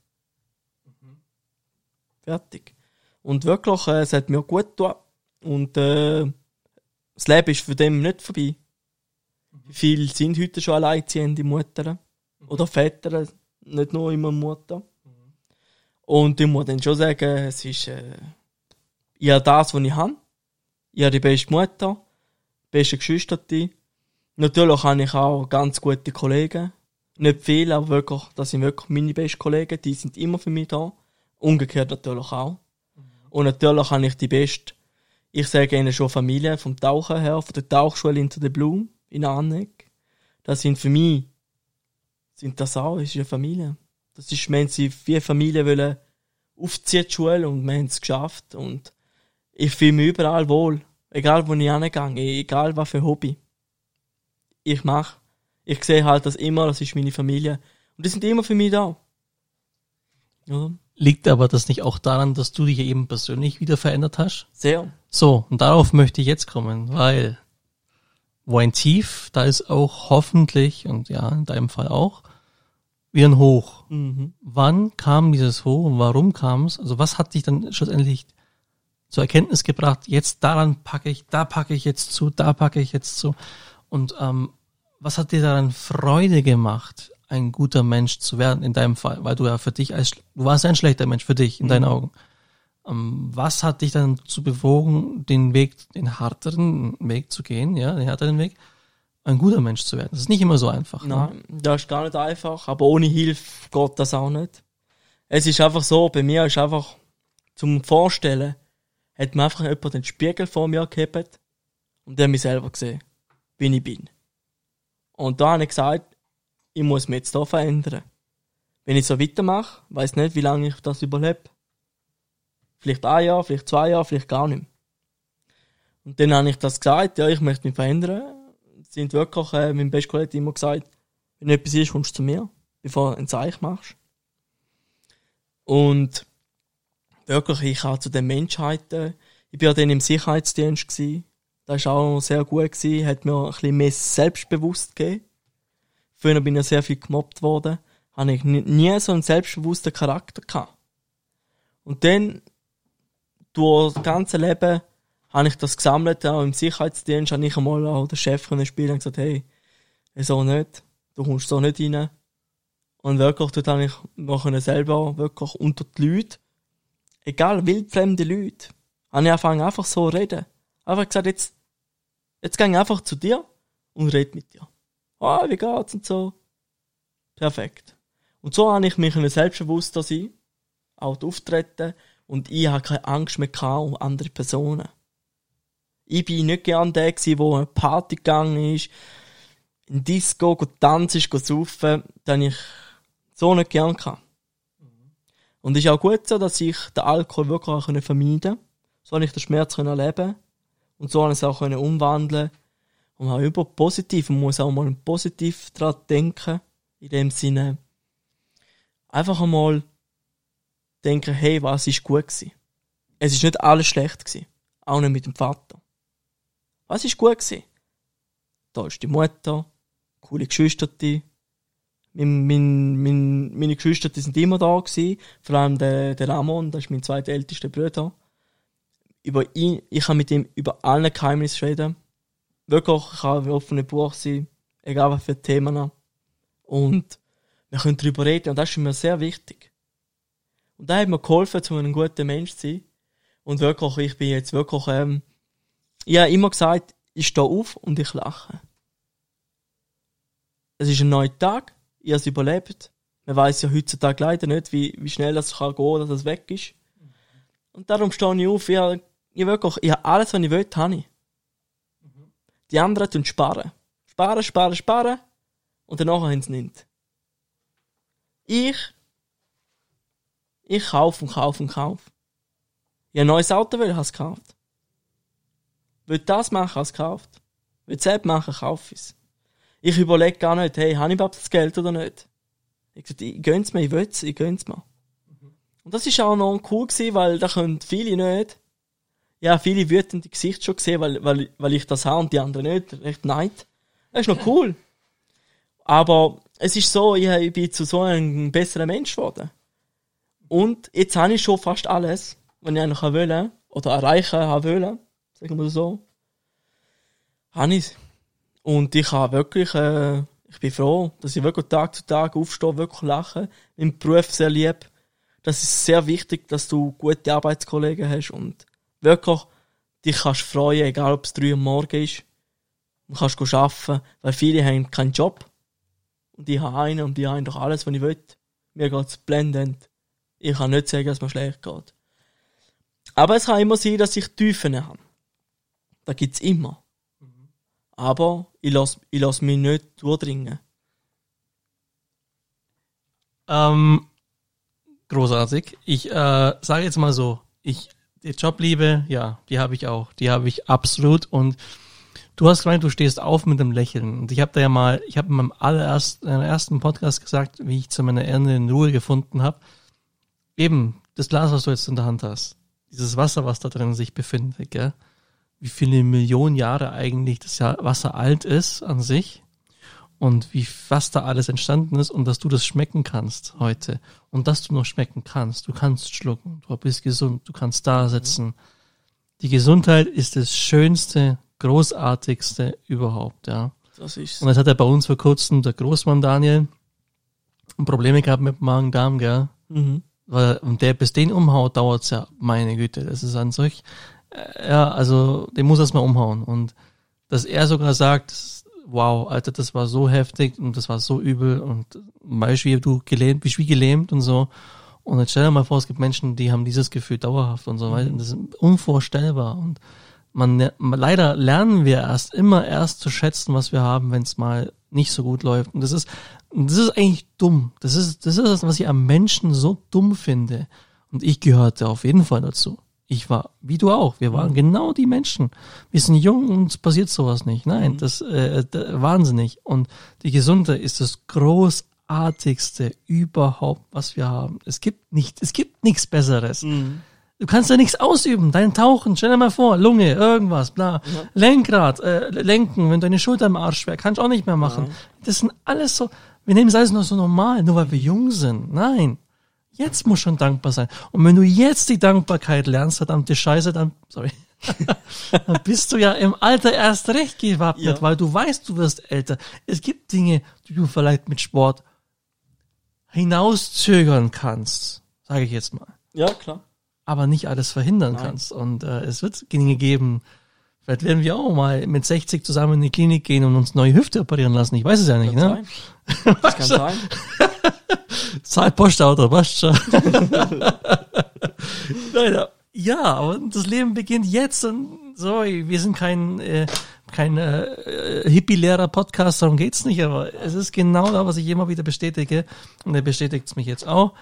Fertig. Und wirklich, äh, es hat mir gut getan. Und äh, das Leben ist für dem nicht vorbei. Viele sind heute schon alleinziehende Mutter oder Väter, nicht nur immer Mutter. Und ich muss dann schon sagen, es ist äh, ja das, was ich habe. Ich habe die beste Mutter, beste Geschwister. Natürlich habe ich auch ganz gute Kollegen. Nicht viele, aber wirklich, das sind wirklich meine besten Kollegen. Die sind immer für mich da. Umgekehrt natürlich auch. Und natürlich habe ich die beste, ich sage ihnen schon Familie, vom Tauchen her, von der Tauchschule Into the Bloom in Anneck. Das sind für mich, sind das auch, das ist eine Familie. Das ist, wir haben sie wie eine Familie wollen aufziehen, die Schule, und wir haben es geschafft. Und ich fühle mich überall wohl. Egal, wo ich hingehe, egal was für Hobby. Ich mache. Ich sehe halt das immer, das ist meine Familie. Und die sind immer für mich da. Oder? Liegt aber das nicht auch daran, dass du dich eben persönlich wieder verändert hast? Sehr. So, und darauf möchte ich jetzt kommen, weil wo ein Tief, da ist auch hoffentlich, und ja, in deinem Fall auch, wieder ein Hoch. Mhm. Wann kam dieses Hoch und warum kam es? Also was hat dich dann schlussendlich zur Erkenntnis gebracht, jetzt daran packe ich, da packe ich jetzt zu, da packe ich jetzt zu. Und ähm, was hat dir daran Freude gemacht, ein guter Mensch zu werden in deinem Fall? Weil du ja für dich als, du warst ein schlechter Mensch für dich in deinen Augen. Ähm, was hat dich dann zu bewogen, den Weg, den harteren Weg zu gehen, ja, den härteren Weg, ein guter Mensch zu werden? Das ist nicht immer so einfach. Ne? Nein, das ist gar nicht einfach, aber ohne Hilfe geht das auch nicht. Es ist einfach so, bei mir ist einfach zum Vorstellen, hat mir einfach jemand den Spiegel vor mir gehabt und der mich selber gesehen, wie ich bin. Und da habe ich gesagt, ich muss mich jetzt hier verändern. Wenn ich so weitermache, weiß nicht, wie lange ich das überlebe. Vielleicht ein Jahr, vielleicht zwei Jahre, vielleicht gar nicht mehr. Und dann habe ich das gesagt, ja, ich möchte mich verändern. Sind wirklich, äh, mein bester Kollege immer gesagt, wenn etwas ist, kommst du zu mir, bevor du ein Zeichen machst. Und wirklich, ich habe zu den Menschheiten, ich bin ja dann im Sicherheitsdienst gewesen. Das war auch sehr gut gewesen, hat mir ein bisschen mehr selbstbewusst gegeben. Früher bin ich sehr viel gemobbt worden, habe ich nie so einen selbstbewussten Charakter gehabt. Und dann, durch das ganze Leben, habe ich das gesammelt, auch im Sicherheitsdienst, habe ich einmal auch den Chef von Spiel und gesagt, hey, so nicht, du kommst so nicht rein. Und wirklich, dort habe ich noch selber wirklich unter die Leute egal wildfremde Leute, habe ich angefangen einfach so zu reden. Einfach gesagt, jetzt, jetzt gehe ich einfach zu dir und rede mit dir. Ah, wie geht's und so. Perfekt. Und so habe ich mich selbstbewusster sein, auch auftreten und ich habe keine Angst mehr um andere Personen. Ich bin nicht gern der gewesen, der eine Party gegangen ist, in Disco, tanzen, saufen, den ich so nicht gern kann. Und ist auch gut so, dass ich den Alkohol wirklich auch vermeiden konnte. So habe ich den Schmerz erleben Und so habe ich es auch umwandeln Und auch über positiv. Man muss auch mal positiv daran denken. In dem Sinne, einfach einmal denken, hey, was ist gut gewesen? Es ist nicht alles schlecht gewesen. Auch nicht mit dem Vater. Was ist gut gewesen? Da ist die Mutter, coole Geschwister, mein, mein, mein, meine Geschwister sind immer da gewesen. Vor allem der, der Ramon, das ist mein zweitältester Bruder. Über ihn, ich kann mit ihm über alle Geheimnisse reden. Wirklich, ich kann ein offenes Buch sein, egal was für Themen. Und wir können darüber reden und das ist mir sehr wichtig. Und da hat mir geholfen, zu einem guten Mensch zu sein. Und wirklich, ich bin jetzt wirklich, ähm, ich habe immer gesagt, ich stehe auf und ich lache. Es ist ein neuer Tag, ich habe es überlebt. Man weiß ja heutzutage leider nicht, wie, wie schnell das kann gehen, dass es weg ist. Und darum stehe ich auf, ich, habe, ich wirklich, ich habe alles, was ich will, habe ich. Die anderen tun sparen. Sparen, sparen, sparen. Und danach haben sie nicht. Ich, ich kaufe und kaufe und kaufe. Ich ein neues Auto, will, habe es gekauft. Will das machen, habe es gekauft. Will selbst machen, kaufe ich es. Ich überlege gar nicht, hey, habe ich überhaupt das Geld oder nicht? Ich gesagt, ich gönn's mir, ich will's, ich gönn's mir. Und das ist auch noch cool gewesen, weil da können viele nicht. Ja, viele wütende Gesichter schon gesehen, weil, weil, weil ich das habe und die anderen nicht. Recht neid. Das ist noch cool. Aber es ist so, ich, ich bin zu so einem besseren Mensch geworden. Und jetzt habe ich schon fast alles, was ich eigentlich wollen, oder erreichen wollen, sagen wir so. Habe ich. Und ich habe wirklich, äh, ich bin froh, dass ich wirklich Tag zu Tag aufstehe, wirklich lache, im Beruf sehr lieb. Das ist sehr wichtig, dass du gute Arbeitskollegen hast und wirklich dich kannst freuen, egal ob es drei Uhr morgen ist. Du kannst arbeiten, weil viele haben keinen Job. Und die haben einen und die haben doch alles, was ich will. Mir geht's blendend. Ich kann nicht sagen, dass mir schlecht geht. Aber es kann immer sein, dass ich Tiefen habe. Da gibt's immer. Aber ich lasse ich lass mich nicht durchdringen. Ähm, großartig. Ich äh, sage jetzt mal so, ich die Jobliebe, ja, die habe ich auch, die habe ich absolut. Und du hast gemeint, du stehst auf mit einem Lächeln. Und ich habe da ja mal, ich habe in meinem allerersten ersten Podcast gesagt, wie ich zu meiner in Ruhe gefunden habe, eben das Glas, was du jetzt in der Hand hast, dieses Wasser, was da drin sich befindet, gell? wie viele Millionen Jahre eigentlich das Wasser alt ist an sich und wie was da alles entstanden ist und dass du das schmecken kannst heute und dass du noch schmecken kannst. Du kannst schlucken, du bist gesund, du kannst da sitzen. Die Gesundheit ist das schönste, großartigste überhaupt, ja. Das ist Und das hat er bei uns vor kurzem der Großmann Daniel Probleme gehabt mit Magen-Darm, gell? mhm. Weil, und der bis den umhaut, dauert's ja, meine Güte, das ist an sich, äh, ja, also, den muss erst mal umhauen. Und dass er sogar sagt, wow, Alter, das war so heftig und das war so übel und weißt wie du gelähmt, bist wie gelähmt und so. Und jetzt stell dir mal vor, es gibt Menschen, die haben dieses Gefühl dauerhaft und so weiter. Und das ist unvorstellbar. Und man, man leider lernen wir erst immer erst zu schätzen, was wir haben, wenn es mal nicht so gut läuft. Und das ist, das ist eigentlich dumm. Das ist, das ist das, was ich am Menschen so dumm finde. Und ich gehörte auf jeden Fall dazu. Ich war, wie du auch, wir waren genau die Menschen. Wir sind jung und es passiert sowas nicht. Nein, das äh, da- wahnsinnig. Und die Gesundheit ist das großartigste überhaupt, was wir haben. Es gibt nicht, es gibt nichts Besseres. Du kannst ja nichts ausüben. Dein Tauchen, stell dir mal vor, Lunge, irgendwas, bla. Lenkrad, äh, lenken, wenn deine Schulter im Arsch wäre, kannst du auch nicht mehr machen. Das sind alles so, wir nehmen es alles noch so normal, nur weil wir jung sind. Nein. Jetzt muss schon dankbar sein. Und wenn du jetzt die Dankbarkeit lernst, verdammte Scheiße, dann, sorry, *laughs* dann bist du ja im Alter erst recht gewappnet, Ja. weil du weißt, du wirst älter. Es gibt Dinge, die du vielleicht mit Sport hinauszögern kannst, sage ich jetzt mal Ja, klar. aber nicht alles verhindern Nein. kannst. Und äh, es wird Dinge geben. Vielleicht werden wir auch mal mit 60 zusammen in die Klinik gehen und uns neue Hüfte operieren lassen. Ich weiß es ja nicht, Kann ne? sein. Das kann *laughs* sein. Zahl Postauto, passt schon. *laughs* Leider. Ja, aber das Leben beginnt jetzt und so, wir sind kein, äh, kein äh, Hippie-Lehrer-Podcast, darum geht's nicht, aber es ist genau da, was ich immer wieder bestätige und er bestätigt es mich jetzt auch.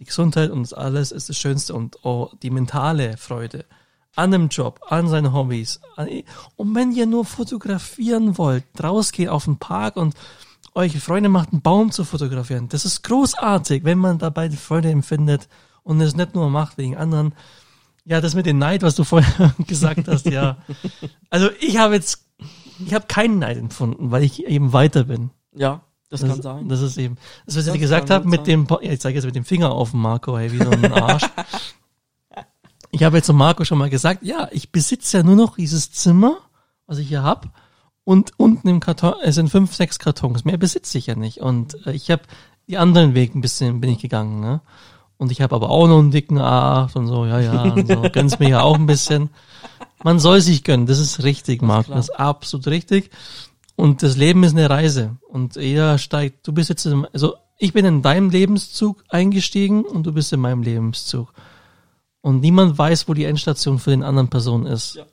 Die Gesundheit und das alles ist das Schönste und auch die mentale Freude an dem Job, an seinen Hobbys. An, und wenn ihr nur fotografieren wollt, rausgehen auf den Park und euch Freunde macht, einen Baum zu fotografieren. Das ist großartig, wenn man dabei die Freude empfindet und es nicht nur macht wegen anderen. Ja, das mit dem Neid, was du *laughs* vorher gesagt hast, ja. Also ich habe jetzt, ich habe keinen Neid empfunden, weil ich eben weiter bin. Ja, das, Das, kann sein. das ist eben, das, was ich Das dir gesagt habe mit sein. dem, ja, ich zeige jetzt mit dem Finger auf Marco, hey, wie so ein Arsch. ich habe jetzt zu Marco schon mal gesagt, ja, ich besitze ja nur noch dieses Zimmer, was ich hier hab, und unten im Karton, es sind fünf, sechs Kartons. Mehr besitze ich ja nicht. Und äh, ich habe die anderen Weg ein bisschen bin ich gegangen, ne? Und ich habe aber auch noch einen dicken A8 und so, ja, ja, und so. *laughs* Gönn's mir ja auch ein bisschen. Man soll sich gönnen, das ist richtig, Marc. Das ist absolut richtig. Und das Leben ist eine Reise. Und jeder steigt, du bist jetzt, in, also ich bin in deinem Lebenszug eingestiegen und du bist in meinem Lebenszug. Und niemand weiß, wo die Endstation für den anderen Person ist. Ja.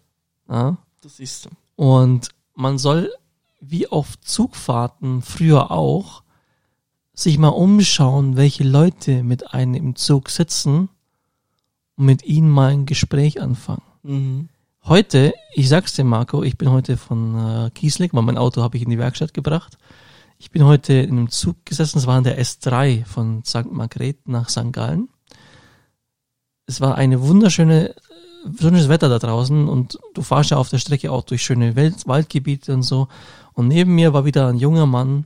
Ja? Das ist so. Und man soll, wie auf Zugfahrten früher auch, sich mal umschauen, welche Leute mit einem im Zug sitzen und mit ihnen mal ein Gespräch anfangen. Mhm. Heute, ich sag's dir, Marco, ich bin heute von äh, Kiesling, weil mein Auto habe ich in die Werkstatt gebracht. Ich bin heute in einem Zug gesessen, es war in der S3 von St. Margret nach St. Gallen. Es war eine wunderschöne, schönes Wetter da draußen und du fahrst ja auf der Strecke auch durch schöne Welt, Waldgebiete und so. Und neben mir war wieder ein junger Mann,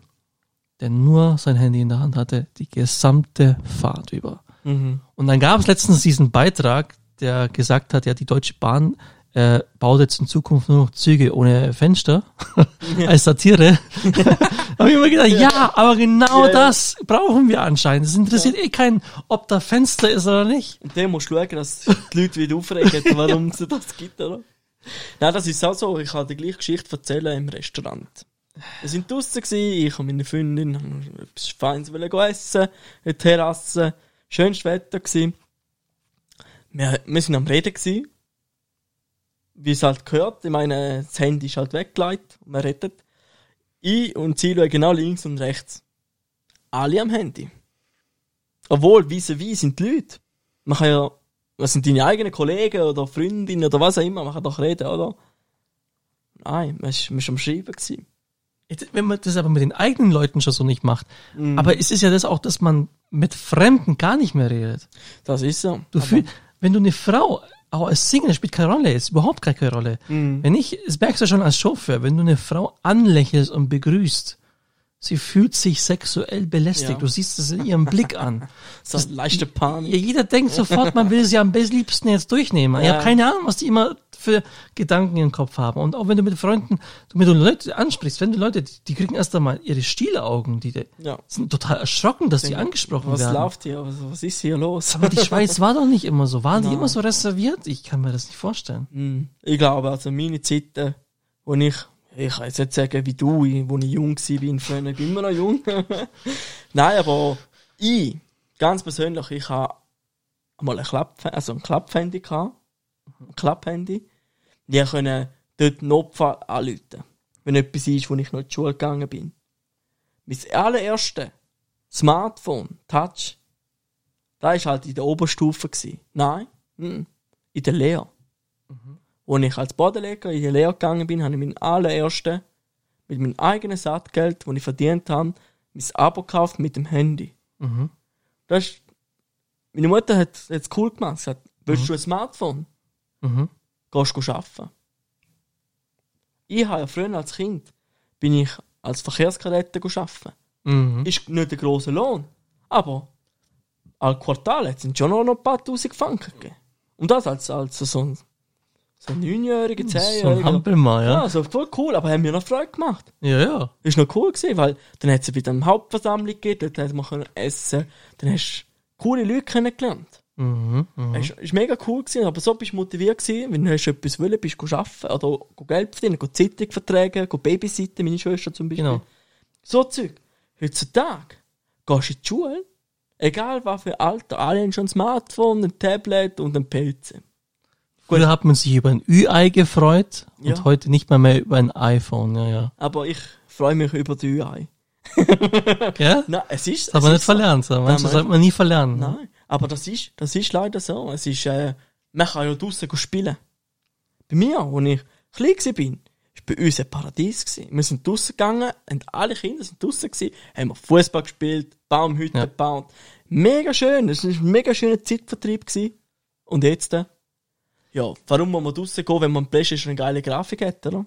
der nur sein Handy in der Hand hatte, die gesamte Fahrt über. Mhm. Und dann gab es letztens diesen Beitrag, der gesagt hat, ja, die Deutsche Bahn äh, baut jetzt in Zukunft nur noch Züge ohne Fenster *laughs* als Satire. *laughs* habe ich immer gedacht, ja, aber genau Ja, ja. das brauchen wir anscheinend. Es interessiert eh keinen, ob da Fenster ist oder nicht. Und dann musst du schauen, dass die Leute wieder aufregen, warum es *laughs* das gibt, oder? Nein, das ist auch so. Ich kann die gleiche Geschichte erzählen im Restaurant. Wir sind gewesen, ich und meine Freundin haben etwas Feines essen, in der Terrasse, schönstes Wetter gewesen. Wir, wir sind am Reden gewesen. Wie es halt gehört, ich meine, das Handy ist halt weggelegt und man redet. Ich und sie schauen genau links und rechts. Alle am Handy. Obwohl, vis-à-vis sind die Leute. Man kann ja, was sind deine eigenen Kollegen oder Freundinnen oder was auch immer, man kann doch reden, oder? Nein, man ist, man ist am Schreiben gewesen. Jetzt, wenn man das aber mit den eigenen Leuten schon so nicht macht. Aber es ist ja das auch, dass man mit Fremden gar nicht mehr redet. Das ist so. Du fühl, wenn du eine Frau, auch als Single, das spielt keine Rolle, ist überhaupt keine Rolle. Mhm. Wenn ich, das merkst du schon als Chauffeur, wenn du eine Frau anlächelst und begrüßt, sie fühlt sich sexuell belästigt. Ja. Du siehst es in ihrem Blick an. *laughs* so leichte Panik. Jeder denkt sofort, man will sie am besten liebsten jetzt durchnehmen. Ich Ja. habe keine Ahnung, was die immer für Gedanken im Kopf haben. Und auch wenn du mit Freunden, du mit Leute ansprichst, wenn du Leute, die, die kriegen erst einmal ihre Stielaugen, die, die Ja. sind total erschrocken, dass die angesprochen Was werden. läuft hier? Was, was ist hier los? Aber die Schweiz war doch nicht immer so. Waren die Nein. immer so reserviert? Ich kann mir das nicht vorstellen. Hm, Ich glaube, also meine Zeiten, wo ich, ich kann jetzt nicht sagen wie du, wo ich jung war, bin, früher, ich bin immer noch jung. *laughs* Nein, aber ich, ganz persönlich, ich habe einmal ein Klapp, also ein Klapphandy gehabt. Klapphandy. Die können dort Notfall anrufen. Wenn etwas ist, wo ich noch in die Schule gegangen bin. Mein allererste Smartphone, Touch, da war halt in der Oberstufe. Gewesen. Nein, mhm. in der Lehre. Als ich als Bodenleger in die Lehre gegangen bin, habe ich meinen allerersten, mit meinem eigenen Saatgeld, das ich verdient habe, mein Abo gekauft mit dem Handy. Mhm. Das ist, meine Mutter hat es cool gemacht. Sie hat, willst du ein Smartphone? Mhm. Gehst du arbeiten. Ich habe ja früher als Kind, bin ich als Verkehrskadette arbeiten. Mhm. Ist nicht ein grosser Lohn. Aber al Quartal hat es schon noch ein paar tausend Franken gegeben. Und das als, als so ein, so ein Neunjähriger, So. Hampelmann, ja. Ja, so voll cool, aber haben mir noch Freude gemacht. Ja, ja. Ist noch cool gewesen, weil dann hat es wieder eine Hauptversammlung gegeben, dort hat man essen, dann hast du coole Leute kennengelernt. Mhm. Mhm. Ist, ist mega cool gewesen, aber so bist du motiviert gewesen, wenn du etwas wollen, bist du arbeiten oder Geld verdienen, Zeitung verträgen, go Babysitten, meine Schwester zum Beispiel. Genau. So Zeug. Heutzutage gehst du in die Schule, egal was für Alter, alle haben schon ein Smartphone, ein Tablet und ein PC. Früher hat man sich über ein Ü-Ei gefreut und Ja. heute nicht mal mehr über ein iPhone, ja, ja. Aber ich freue mich über die UI. Ja? *laughs* Nein, es ist. Das hat man es nicht so. verlernt. So. Manches man- sollte man nie verlernen. ne? Nein, aber das ist, das ist leider so. Es ist, äh, man kann ja draussen spielen. Bei mir, als ich klein war, bin, ist bei uns ein Paradies gewesen. Wir sind draussen gegangen und alle Kinder sind draussen gewesen, haben wir Fußball gespielt, Baumhütten Ja. gebaut. Mega schön, es war ein mega schöner Zeitvertrieb gewesen. Und jetzt, äh, ja, warum muss man draussen gehen, wenn man Playstation eine geile Grafik hat, oder?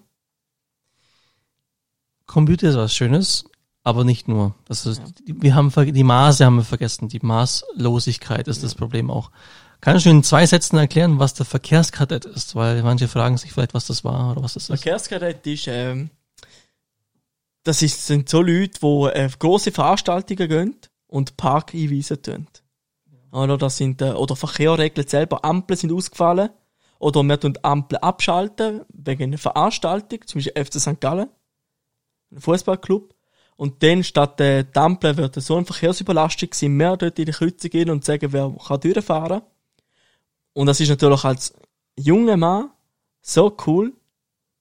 Computer ist was Schönes, aber nicht nur. Das ist, die, wir haben die Maße haben wir vergessen. Die Maßlosigkeit ist das Problem auch. Kannst du in zwei Sätzen erklären, was der Verkehrskadett ist? Weil manche fragen sich vielleicht, was das war oder was das ist. Verkehrskadett ist, ähm, das ist, sind so Leute, die auf grosse Veranstaltungen gehen und Park einweisen tun. Oder, das sind, äh, oder Verkehrsregeln selber, Ampeln sind ausgefallen. Oder wir tun Ampeln abschalten, wegen einer Veranstaltung, zum Beispiel FC St. Gallen, ein Fußballclub. Und dann, statt die Ampeln wird so eine Verkehrsüberlastung sein, mehr dort in die Kreuzung gehen und sagen, wer kann durchfahren. Und das ist natürlich als junger Mann so cool,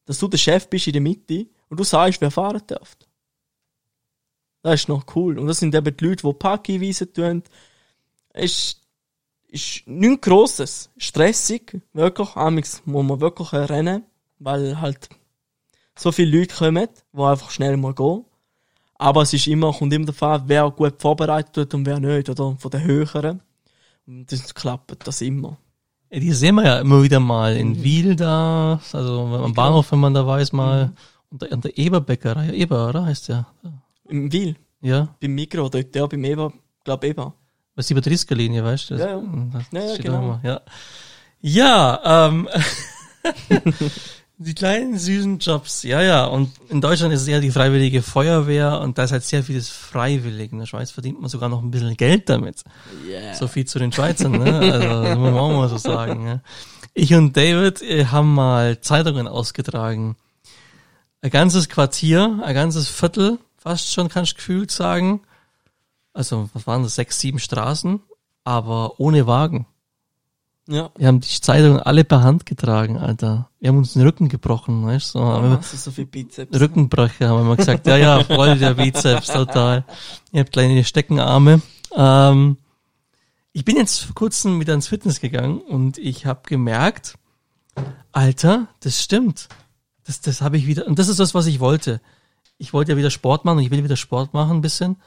dass du der Chef bist in der Mitte und du sagst, wer fahren darf. Das ist noch cool. Und das sind eben die Leute, die Park einweisen tun. Es ist nichts Grosses. Stressig. Wirklich. Amigs muss man wirklich rennen. Weil halt so viele Leute kommen, die einfach schnell mal gehen. Aber es ist immer, kommt immer davon, wer gut vorbereitet wird und wer nicht, oder? Von den Höheren. Und das klappt das immer. Ja, die sehen wir ja immer wieder mal in Wiel da, also am Bahnhof, wenn man da weiß, mal. Und der, der Eberbäckerei, Eber, oder heißt der? Im Wil. Ja, Beim Mikro dort, ja, beim Eber, glaub Eber. was die Batterieskerlinie, weißt du? Das- Ja, ja. Das Ja, ja, genau. ja. Ja, ähm, *laughs* *laughs* die kleinen süßen Jobs, ja, ja. Und in Deutschland ist es eher die freiwillige Feuerwehr und da ist halt sehr vieles freiwillig. In der Schweiz verdient man sogar noch ein bisschen Geld damit. Yeah. So viel zu den Schweizern, ne? Also, das muss man auch mal so sagen, ne? Ich und David äh, haben mal Zeitungen ausgetragen. Ein ganzes Quartier, ein ganzes Viertel, fast schon, kannst du gefühlt sagen. Also, was waren das? Sechs, sieben Straßen, aber ohne Wagen. Ja. Wir haben die Zeitungen alle per Hand getragen, Alter. Wir haben uns den Rücken gebrochen, weißt du? So, haben wir- Ah, so, viel Bizeps. Rückenbrüche haben wir immer gesagt. Ja, ja, voll der Bizeps, total. Ihr habt kleine Steckenarme. Ähm, ich bin jetzt vor kurzem wieder ins Fitness gegangen und ich habe gemerkt, Alter, das stimmt. Das, das habe ich wieder, und das ist das, was ich wollte. Ich wollte ja wieder Sport machen und ich will wieder Sport machen ein bisschen.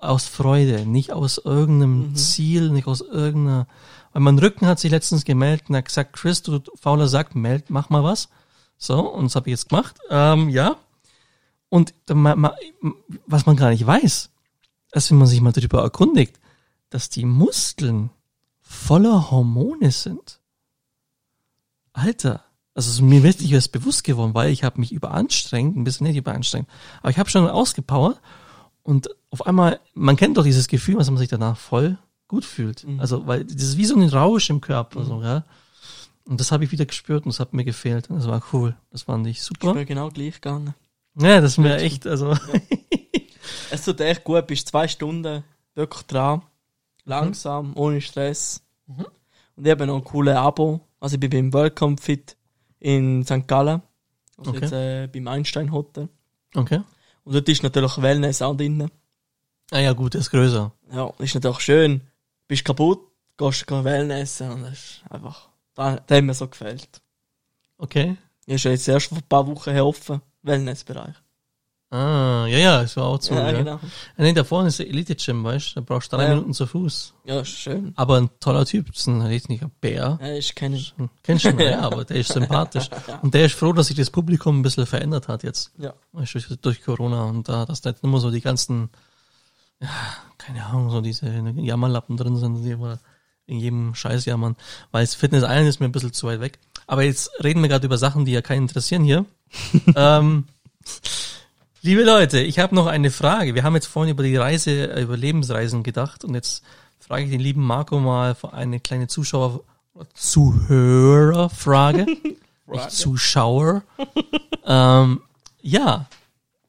Aus Freude, nicht aus irgendeinem Ziel, nicht aus irgendeiner, weil mein Rücken hat sich letztens gemeldet und hat gesagt, Chris, du fauler Sack, meld, mach mal was. So, und das habe ich jetzt gemacht. Ähm, ja. Und was man gar nicht weiß, ist, wenn man sich mal darüber erkundigt, dass die Muskeln voller Hormone sind. Alter, also ist mir wirklich erst bewusst geworden, weil ich habe mich überanstrengt, ein bisschen nicht überanstrengt, aber ich habe schon ausgepowert und auf einmal, man kennt doch dieses Gefühl, dass man sich danach voll gut fühlt. Also, weil das ist wie so ein Rausch im Körper, so, ja. Und das habe ich wieder gespürt und das hat mir gefehlt. Und das war cool. Das fand ich Ich super. bin genau gleich gegangen. Ja, das ist mir echt, also, Es tut echt gut, bist zwei Stunden wirklich dran. Langsam, ohne Stress. Und ich habe noch ein cooles Abo. Also ich bin beim Welcome Fit in St. Gallen. Also Okay. jetzt äh, beim Einstein Hotel. okay. Und dort ist natürlich Wellness auch drin. Ah ja, gut, das ist größer. Ja, ist natürlich schön. Bist kaputt, gehst du Wellness und das ist einfach, das, das hat mir so gefällt. Okay. Ich ist ja jetzt erst vor ein paar Wochen her offen, Wellnessbereich. Ah, ja, ja, es war auch zu. ja, ja, genau. Nee, da vorne ist der Elite-Gym, weißt du? Da brauchst du drei Ja. Minuten zu Fuß. Ja, ist schön. Aber ein toller Typ, das ist ein richtiger Bär. Ja, ich kenne ihn. Kennst du ihn? *laughs* ja, aber der ist sympathisch. *laughs* Und der ist froh, dass sich das Publikum ein bisschen verändert hat jetzt. Ja. Weißt du, durch, Corona. Und da, dass da jetzt nicht immer so die ganzen, ja, keine Ahnung, so diese Jammerlappen drin sind, die immer in jedem Scheiß jammern. Weil das Fitness Island ist mir ein bisschen zu weit weg. Aber jetzt reden wir gerade über Sachen, die ja keinen interessieren hier. *laughs* ähm, liebe Leute, ich habe noch eine Frage. Wir haben jetzt vorhin über die Reise, äh, über Lebensreisen gedacht und jetzt frage ich den lieben Marco mal für eine kleine Zuschauer, Zuhörerfrage. *laughs* Zuschauer. ähm, ja,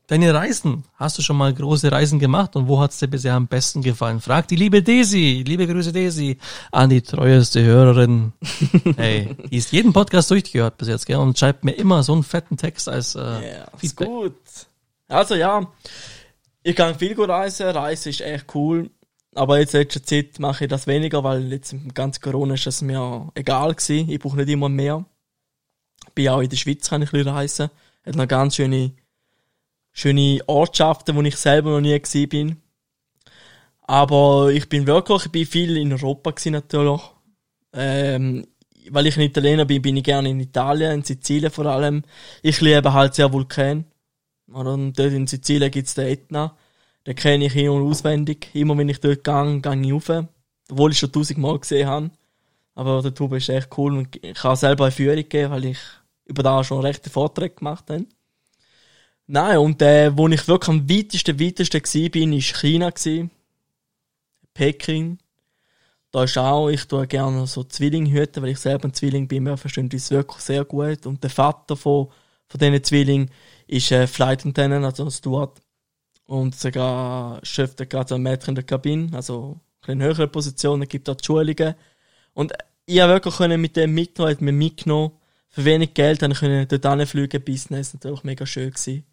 deine Reisen. Hast du schon mal große Reisen gemacht und wo hat's dir bisher am besten gefallen? Fragt die liebe Daisy, liebe Grüße Daisy, an die treueste Hörerin. *laughs* hey, die ist jeden Podcast durchgehört bis jetzt, gell, und schreibt mir immer so einen fetten Text als äh, Ja, ist gut. Also ja, ich kann viel gut reisen. Reisen ist echt cool. Aber jetzt in letzter Zeit mache ich das weniger, weil jetzt im ganzen Corona ist es mir egal gewesen. Ich brauche nicht immer mehr. Bin auch in der Schweiz, kann ich ein bisschen reisen. Hat noch ganz schöne, schöne Ortschaften, wo ich selber noch nie gewesen bin. Aber ich bin wirklich, ich bin viel in Europa gewesen natürlich. Ähm, weil ich ein Italiener bin, bin ich gerne in Italien, in Sizilien vor allem. Ich liebe halt sehr Vulkan. Und dort in Sizilien gibt's den Etna. Den kenne ich in- und auswendig. Immer wenn ich dort gehe, gehe ich rauf. Obwohl ich schon tausendmal gesehen habe. Aber der Tube ist echt cool und ich kann selber eine Führung geben, weil ich über da schon rechte Vorträge gemacht habe. Nein, und äh, wo ich wirklich am weitesten, weitesten bin, ist China. Peking. Da ist auch, ich tue gerne so Zwilling hüten, weil ich selber ein Zwilling bin. Wir verstehen uns wirklich sehr gut. Und der Vater von, von diesen Zwillingen ist äh, Flight Attendant, also ein Steward. Und sogar schafft er gerade so ein Mädchen in der Kabine, also in höheren Positionen, gibt dort Schulungen. Und ich habe wirklich können mit dem mitgenommen, hat mir mitgenommen. Für wenig Geld habe ich dort hinfliegen, Business, natürlich mega schön gewesen.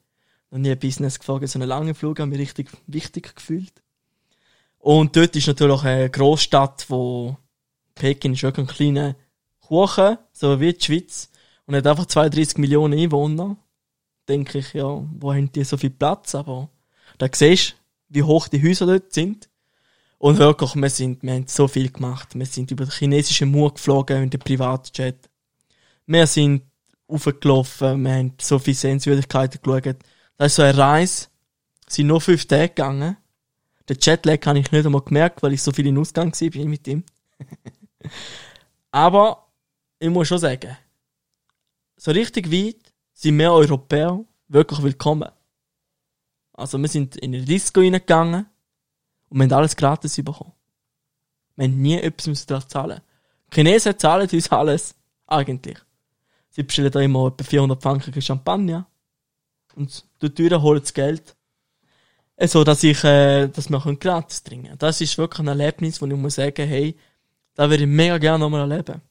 Noch nie ein Business geflogen, so einen langen Flug, habe mich richtig wichtig gefühlt. Und dort ist natürlich auch eine Großstadt, wo Peking ist wirklich ein kleiner Kuchen, so wie die Schweiz, und hat einfach 32 Millionen Einwohner. Denke ich, ja, wo haben die so viel Platz? Aber da siehst du, wie hoch die Häuser dort sind. Und wirklich, wir sind, wir haben so viel gemacht. Wir sind über den chinesischen Mauer geflogen in den Privatjet. Wir sind aufgelaufen, wir haben so viele Sehenswürdigkeiten geschaut. Das ist so eine Reise, sind nur fünf Tage gegangen. Den Jetlag habe ich nicht einmal gemerkt, weil ich so viel in Ausgang war mit ihm. *laughs* Aber ich muss schon sagen, so richtig weit sind wir Europäer wirklich willkommen. Also wir sind in eine Disco reingegangen und wir haben alles gratis bekommen. Wir haben nie etwas darauf zahlen. Die Chinesen zahlen uns alles. Eigentlich. Sie bestellen da immer etwa 400 Franken Champagner. Und dort Tür holen das Geld. So, dass ich, äh, dass wir können gratis trinken Das ist wirklich ein Erlebnis, wo ich muss sagen, hey, da würde ich mega gerne nochmal erleben.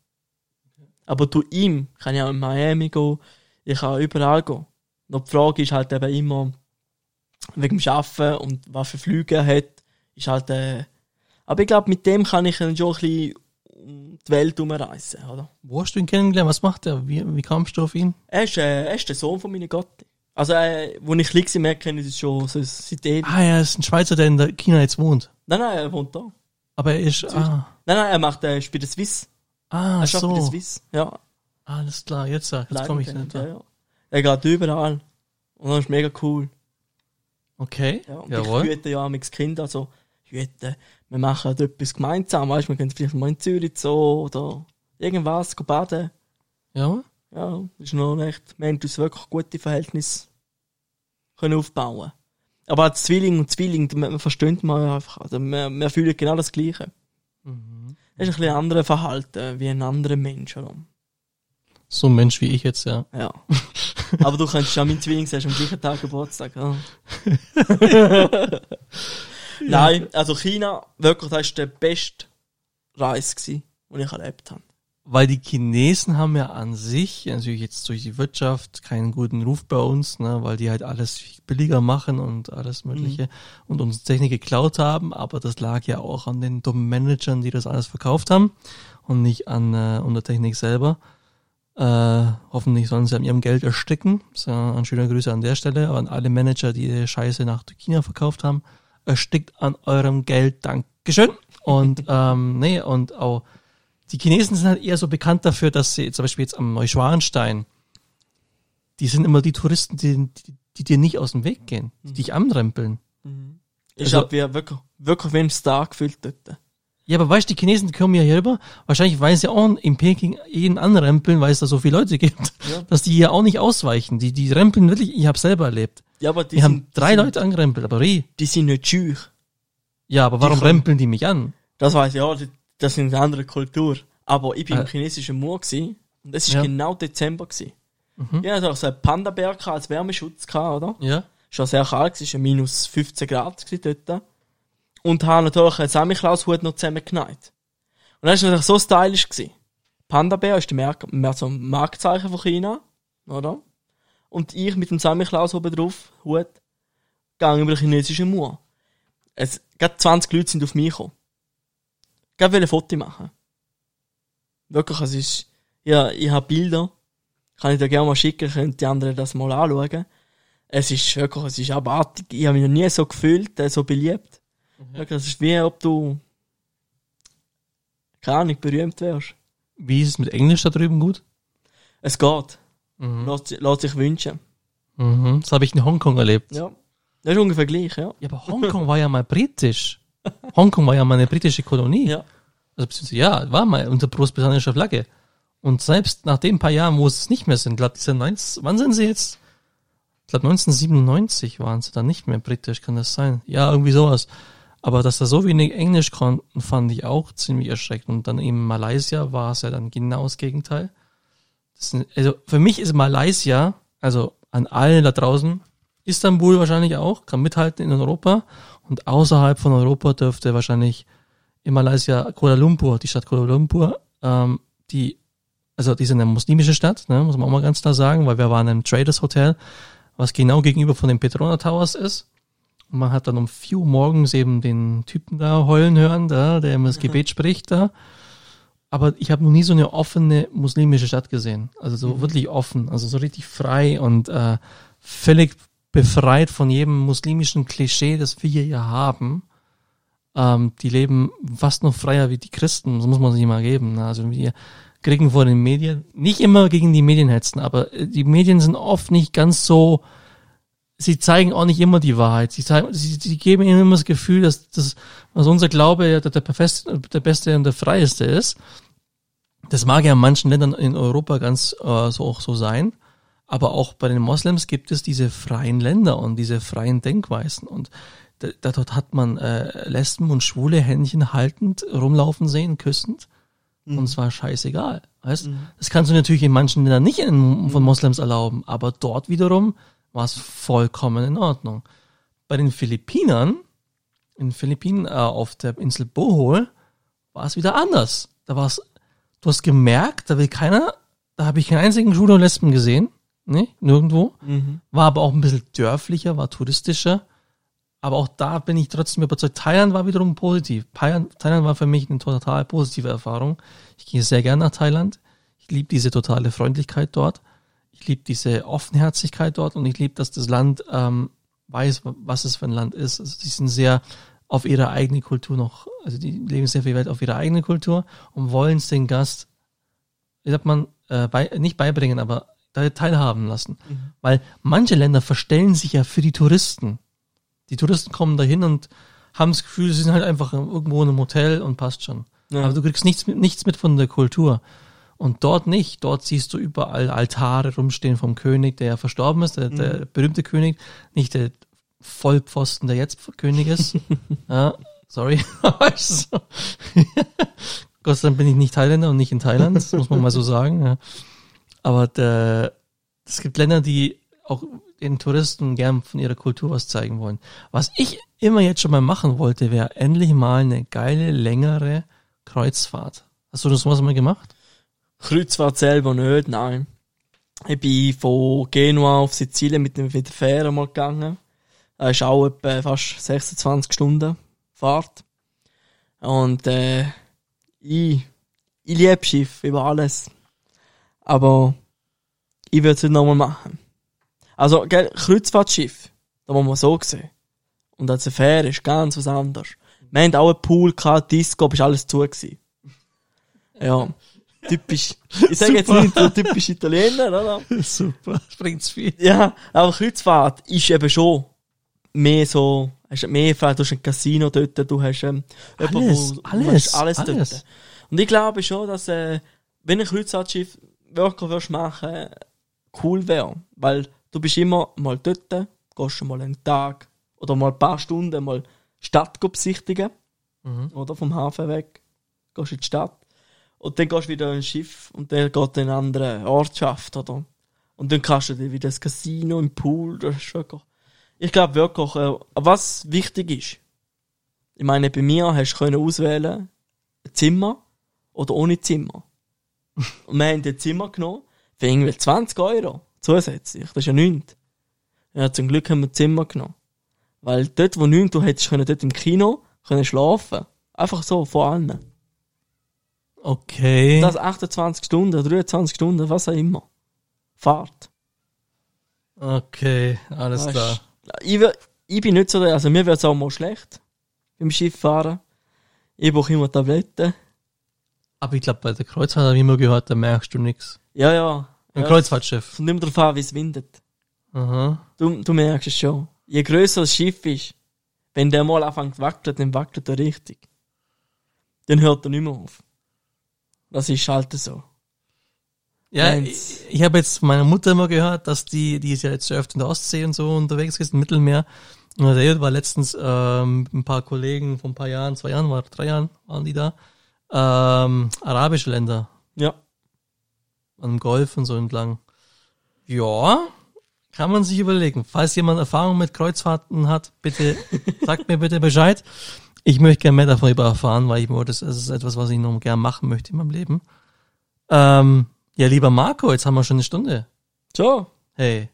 Aber du ihm kann ich auch in Miami gehen, ich kann überall gehen. Noch die Frage ist halt eben immer, wegen dem Arbeiten und was für Flüge er hat, ist halt, äh, aber ich glaube, mit dem kann ich dann schon ein bisschen um die Welt umreisen, oder? Wo hast du ihn kennengelernt? Was macht er? Wie, wie kamst du auf ihn? Er ist, äh, er ist der Sohn von meiner Gotti. Also, äh, wo ich klein war, merke ich es schon so seit ewig. Ah, er ist ein Schweizer, der in China jetzt wohnt. Nein, nein, er wohnt da. Aber er ist, ah, Nein, nein, er macht, äh, bei der Swiss. ah, Er schafft bei der so. Swiss, ja. Alles klar, jetzt, äh, jetzt komme ich nicht. ja, ja. Er geht überall. Und das ist mega cool. Okay, Ja, und jawohl. ich hüte ja auch mit Kind, also hüte, wir machen halt etwas gemeinsam, weißt du, wir gehen vielleicht mal in Zürich so oder irgendwas, gehen baden. Ja, Ja, das ist noch echt, wir haben uns wirklich gute Verhältnisse können aufbauen. Aber als Zwilling und Zwilling, man man versteht man einfach, also wir, wir fühlen genau das Gleiche. Mhm. Das ist ein bisschen anderes Verhalten wie ein anderer Mensch, oder? so ein Mensch wie ich jetzt, ja. Ja. Aber du könntest ja mein Zwilling sagen, am gleichen Tag Geburtstag. Ja. *laughs* Nein, also China, wirklich, das war der beste gewesen, den ich erlebt habe. Weil die Chinesen haben ja an sich, natürlich jetzt durch die Wirtschaft, keinen guten Ruf bei uns, ne, weil die halt alles viel billiger machen und alles Mögliche und uns Technik geklaut haben, aber das lag ja auch an den dummen Managern, die das alles verkauft haben und nicht an, äh, an der Technik selber. Äh, hoffentlich sollen sie an ihrem Geld ersticken. So, ein schöner Grüße an der Stelle, aber an alle Manager, die die Scheiße nach China verkauft haben. Erstickt an eurem Geld. Dankeschön. Und *laughs* ähm, nee, und auch die Chinesen sind halt eher so bekannt dafür, dass sie zum Beispiel jetzt am Neuschwanstein, die sind immer die Touristen, die, die, die dir nicht aus dem Weg gehen, die dich anrempeln. Ich Also- hab ja wirklich, wirklich wie ein Star gefühlt dort. Ja, aber weißt du, die Chinesen die kommen ja hier rüber, wahrscheinlich weil sie auch in Peking jeden anrempeln, weil es da so viele Leute gibt, Ja. dass die hier auch nicht ausweichen. Die, die rempeln wirklich, ich habe selber erlebt. Ja, aber die, Die haben sind, drei die sind, Leute angerempelt, aber Rie. Die sind nicht scheu. Ja, aber warum kommen- rempeln die mich an? Das weiss ich, ja, die- das sind eine andere Kultur. Aber ich bin Äh. im chinesischen Moor gewesen, und es Ja. war genau Dezember gewesen. Mhm. Ja, also so einen Panda-Bär als Wärmeschutz gehabt, oder? Ja. Schon sehr kalt, es war minus 15 Grad dort. Und habe natürlich einen Samichlaus-Hut noch zusammengenäht. Und das war natürlich so stylisch gewesen. Panda-Bär ist Merk mehr so ein Marktzeichen von China, oder? Und ich mit dem Samichlaus oben drauf, Hut, gegangen über den chinesischen Mauer. Es, gerade 20 Leute sind auf mich gekommen. Gerade ein Foto machen. Wirklich, es ist, ja, ich habe Bilder. Kann ich dir gerne mal schicken, können die anderen das mal anschauen. Es ist wirklich, es ist abartig. Ich habe mich noch nie so gefühlt, äh, so beliebt. Wirklich, es ist wie, ob du, keine Ahnung, berühmt wärst. Wie ist es mit Englisch da drüben gut? Es geht. Mhm. Lässt, lässt sich wünschen. Mhm. Das habe ich in Hongkong erlebt. Ja. Das ist ungefähr gleich, ja. Ja, aber Hongkong war ja mal britisch. Hongkong war ja mal eine britische Kolonie. Ja. Also ja, war mal unter großbritannischer Flagge. Und selbst nach den paar Jahren, wo es nicht mehr sind, glaube ich, sind 19, wann sind sie jetzt? glaube 1997 waren sie dann nicht mehr britisch, kann das sein? Ja, irgendwie sowas. Aber dass da so wenig Englisch konnten, fand ich auch ziemlich erschreckend. Und dann eben Malaysia war es ja dann genau das Gegenteil. Das sind, also für mich ist Malaysia, also an allen da draußen, Istanbul wahrscheinlich auch, kann mithalten in Europa. Und außerhalb von Europa dürfte wahrscheinlich in Malaysia Kuala Lumpur, die Stadt Kuala Lumpur, ähm, die, also die sind eine muslimische Stadt, ne, muss man auch mal ganz klar sagen, weil wir waren im Traders Hotel, was genau gegenüber von den Petrona Towers ist. Und man hat dann um vier Uhr morgens eben den Typen da heulen hören, da, der immer das Gebet spricht da. Aber ich habe noch nie so eine offene muslimische Stadt gesehen. Also so Mhm. wirklich offen, also so richtig frei und äh, völlig befreit von jedem muslimischen Klischee, das wir hier haben. Ähm, die leben fast noch freier wie die Christen, das muss man sich mal geben. Ne? Also wir kriegen vor den Medien, nicht immer gegen die Medien hetzen, aber äh, die Medien sind oft nicht ganz so, sie zeigen auch nicht immer die Wahrheit. Sie, zeigen, sie, sie geben ihnen immer das Gefühl, dass das, was unser Glaube der, der, beste, der beste und der freieste ist. Das mag ja in manchen Ländern in Europa ganz äh, so auch so sein. Aber auch bei den Moslems gibt es diese freien Länder und diese freien Denkweisen. Und da, dort hat man äh, Lesben und Schwule Händchen haltend rumlaufen sehen, küssend. Und zwar scheißegal. Weißt? Das kannst du natürlich in manchen Ländern nicht in, von Moslems erlauben, aber dort wiederum war es vollkommen in Ordnung. Bei den Philippinern, in den Philippinen äh, auf der Insel Bohol, war es wieder anders. Da war es, du hast gemerkt, da will keiner, da habe ich keinen einzigen Schwule und Lesben gesehen, ne, nirgendwo. Mhm. War aber auch ein bisschen dörflicher, war touristischer. Aber auch da bin ich trotzdem überzeugt. Thailand war wiederum positiv. Thailand, war für mich eine total positive Erfahrung. Ich gehe sehr gerne nach Thailand. Ich liebe diese totale Freundlichkeit dort. Ich liebe diese Offenherzigkeit dort und ich liebe, dass das Land ähm, weiß, was es für ein Land ist. Also die sind sehr auf ihre eigene Kultur noch, also die leben sehr viel Wert auf ihre eigene Kultur und wollen es den Gast, wie sagt man, äh, bei, nicht beibringen, aber teilhaben lassen. Weil manche Länder verstellen sich ja für die Touristen. Die Touristen kommen dahin und haben das Gefühl, sie sind halt einfach irgendwo in einem Hotel und passt schon. Ja. Aber du kriegst nichts mit, nichts mit von der Kultur. Und dort nicht. Dort siehst du überall Altare rumstehen vom König, der ja verstorben ist, der, der berühmte König, nicht der Vollpfosten, der jetzt König ist. *laughs* ja, sorry. *laughs* *laughs* Gott sei Dank bin ich nicht Thailänder und nicht in Thailand, das muss man mal so sagen. Ja. Aber der, es gibt Länder, die auch den Touristen gern von ihrer Kultur was zeigen wollen. Was ich immer jetzt schon mal machen wollte, wäre endlich mal eine geile, längere Kreuzfahrt. Hast du das sowas mal gemacht? Kreuzfahrt selber nicht, nein. Ich bin von Genua auf Sizilien mit, dem, der Fähre mal gegangen. Das ist auch etwa fast 26 Stunden Fahrt. Und äh, ich, ich liebe Schiff über alles. Aber ich würde es nicht nochmal machen. Also, gell, Kreuzfahrtschiff, da muss man so sehen. Und als Fähre ist ganz was anderes. Wir haben auch einen Pool gehabt, Disco, aber ist alles zu gewesen. Ja. Typisch. Ich sage jetzt nicht so typisch Italiener, oder? *laughs* Super, bringt's viel. Ja, aber Kreuzfahrt ist eben schon mehr so, hast mehr Fahrt, du hast ein Casino dort, du hast ähm, jemanden, Alles, wo- alles, hast alles, alles. dort. Und ich glaube schon, dass, äh, wenn ein Kreuzfahrtschiff wirklich würdest machen, cool wäre. Weil du bist immer mal dort, gehst mal einen Tag oder mal ein paar Stunden mal Stadt besichtigen, Mhm. oder vom Hafen weg, gehst in die Stadt und dann gehst du wieder in ein Schiff und der geht in eine andere Ortschaft, oder? Und dann kannst du dir wieder das Casino im Pool, das ist wirklich, ich glaube wirklich, äh, was wichtig ist, ich meine, bei mir hast du können auswählen, ein Zimmer oder ohne Zimmer. Und wir haben ein Zimmer genommen, für irgendwie 20 Euro zusätzlich, das ist ja nichts. Ja, zum Glück haben wir ein Zimmer genommen. Weil dort, wo nichts, du hättest können, dort im Kino, können schlafen. Einfach so, vor allem. Okay. Das 28 Stunden, 23 Stunden, was auch immer. Fahrt. okay, alles Weisst, klar. Ich, ich bin nicht so, also mir wird's auch mal schlecht. Beim Schifffahren. Ich brauche immer Tabletten. Aber ich glaube, bei der Kreuzfahrt habe ich immer gehört, da merkst du nichts. Ja, ja. Ein ja, Kreuzfahrtschiff. Kommt immer darauf an, wie es windet. Aha. Du, du merkst es schon. Je grösser das Schiff ist, wenn der mal anfängt zu wackeln, dann wackelt er richtig. Dann hört er nicht mehr auf. Das ist halt so. Ja, Eins. ich, ich habe jetzt von meiner Mutter immer gehört, dass die, die ist ja jetzt sehr oft in der Ostsee und so unterwegs ist, im Mittelmeer. Und da war letztens ähm, ein paar Kollegen vor ein paar Jahren, zwei Jahren, war drei Jahren, waren die da. Ähm, arabische Länder, Ja. am Golf und so entlang. Ja, kann man sich überlegen. Falls jemand Erfahrung mit Kreuzfahrten hat, bitte *laughs* sagt mir bitte Bescheid. Ich möchte gerne mehr davon erfahren, weil ich mir das, das ist etwas, was ich noch gerne machen möchte in meinem Leben. Ähm, ja, lieber Marco, jetzt haben wir schon eine Stunde. So. Hey,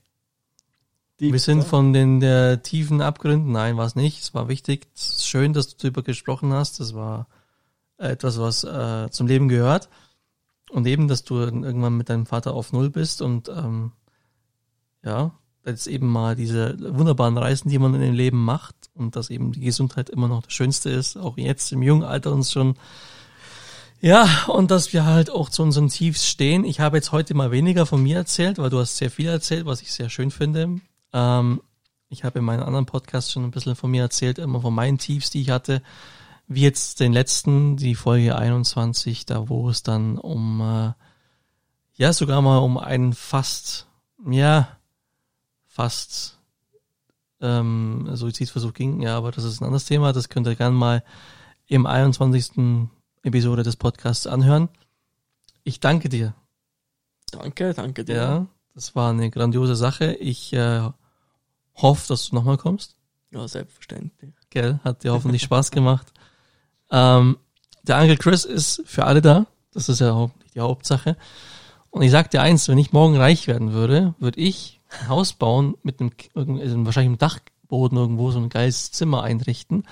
Die, wir sind von den der tiefen Abgründen. Nein, war es nicht. Es war wichtig. Es ist schön, dass du darüber gesprochen hast. Das war etwas, was äh, zum Leben gehört. Und eben, dass du irgendwann mit deinem Vater auf Null bist und ähm, ja, jetzt eben mal diese wunderbaren Reisen, die man in dem Leben macht und dass eben die Gesundheit immer noch das Schönste ist, auch jetzt im jungen Alter uns schon ja, und dass wir halt auch zu unseren Tiefs stehen. Ich habe jetzt heute mal weniger von mir erzählt, weil du hast sehr viel erzählt, was ich sehr schön finde. Ähm, ich habe in meinen anderen Podcasts schon ein bisschen von mir erzählt, immer von meinen Tiefs, die ich hatte. Wie jetzt den letzten, die Folge 21, da wo es dann um, äh, ja, sogar mal um einen fast, ja, fast ähm, Suizidversuch ging. Ja, aber das ist ein anderes Thema. Das könnt ihr gerne mal im 21. Episode des Podcasts anhören. Ich danke dir. Danke, danke dir. Ja, das war eine grandiose Sache. Ich äh, hoffe, dass du nochmal kommst. ja selbstverständlich. Gell, hat dir hoffentlich Spaß gemacht. Ähm, der Onkel Chris ist für alle da. Das ist ja die Hauptsache. Und ich sag dir eins, wenn ich morgen reich werden würde, würde ich ein Haus bauen mit einem, also wahrscheinlich einem Dachboden irgendwo, so ein geiles Zimmer einrichten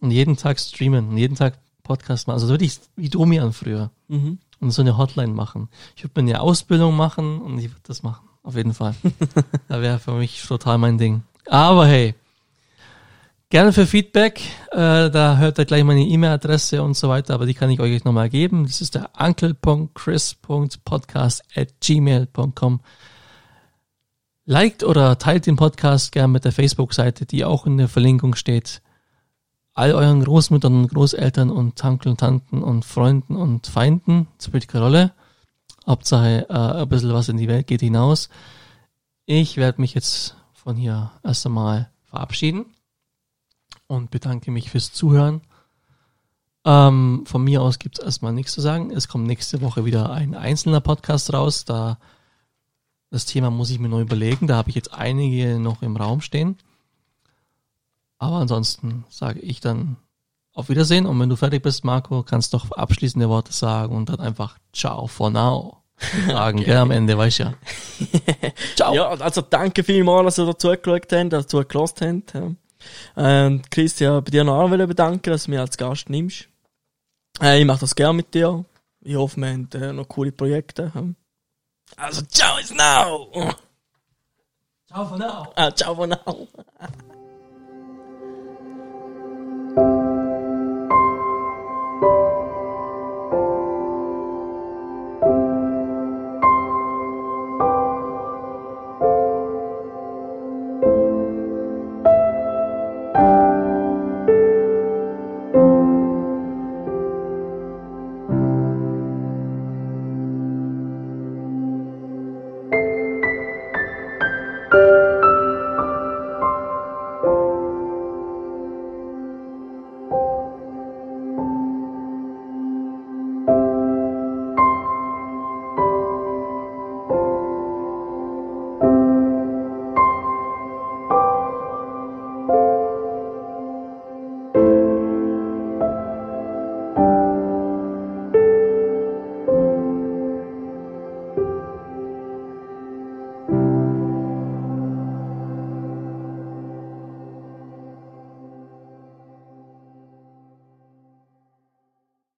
und jeden Tag streamen und jeden Tag Podcast machen. Also so würde ich wie Domian früher Mhm. und so eine Hotline machen. Ich würde mir eine Ausbildung machen und ich würde das machen. Auf jeden Fall. *laughs* da wäre für mich total mein Ding. Aber hey, gerne für Feedback. Äh, da hört ihr gleich meine E-Mail-Adresse und so weiter, aber die kann ich euch nochmal geben. Das ist der uncle.chris.podcast at gmail.com. Liked oder teilt den Podcast gern mit der Facebook-Seite, die auch in der Verlinkung steht all euren Großmüttern und Großeltern und Onkel und Tanten und Freunden und Feinden, spielt keine Rolle. Hauptsache äh, ein bisschen was in die Welt geht hinaus. Ich werde mich jetzt von hier erst einmal verabschieden und bedanke mich fürs Zuhören. Ähm, von mir aus gibt es erstmal nichts zu sagen. Es kommt nächste Woche wieder ein einzelner Podcast raus. Da das Thema muss ich mir neu überlegen. Da habe ich jetzt einige noch im Raum stehen. Aber ansonsten sage ich dann auf Wiedersehen und wenn du fertig bist, Marco, kannst doch abschließende Worte sagen und dann einfach Ciao for now *laughs* sagen, gell, am Ende, weißt du ja. *laughs* Ciao. Ja, also danke vielmals, dass ihr dazu geschaut habt, dazu gelost habt. Ähm, Chris, ja, bei dir noch auch bedanken, dass du mich als Gast nimmst. Äh, ich mache das gerne mit dir. Ich hoffe, wir haben äh, noch coole Projekte. ja. Also, ciao is now! Ciao for now. Ah, ciao for now! *laughs*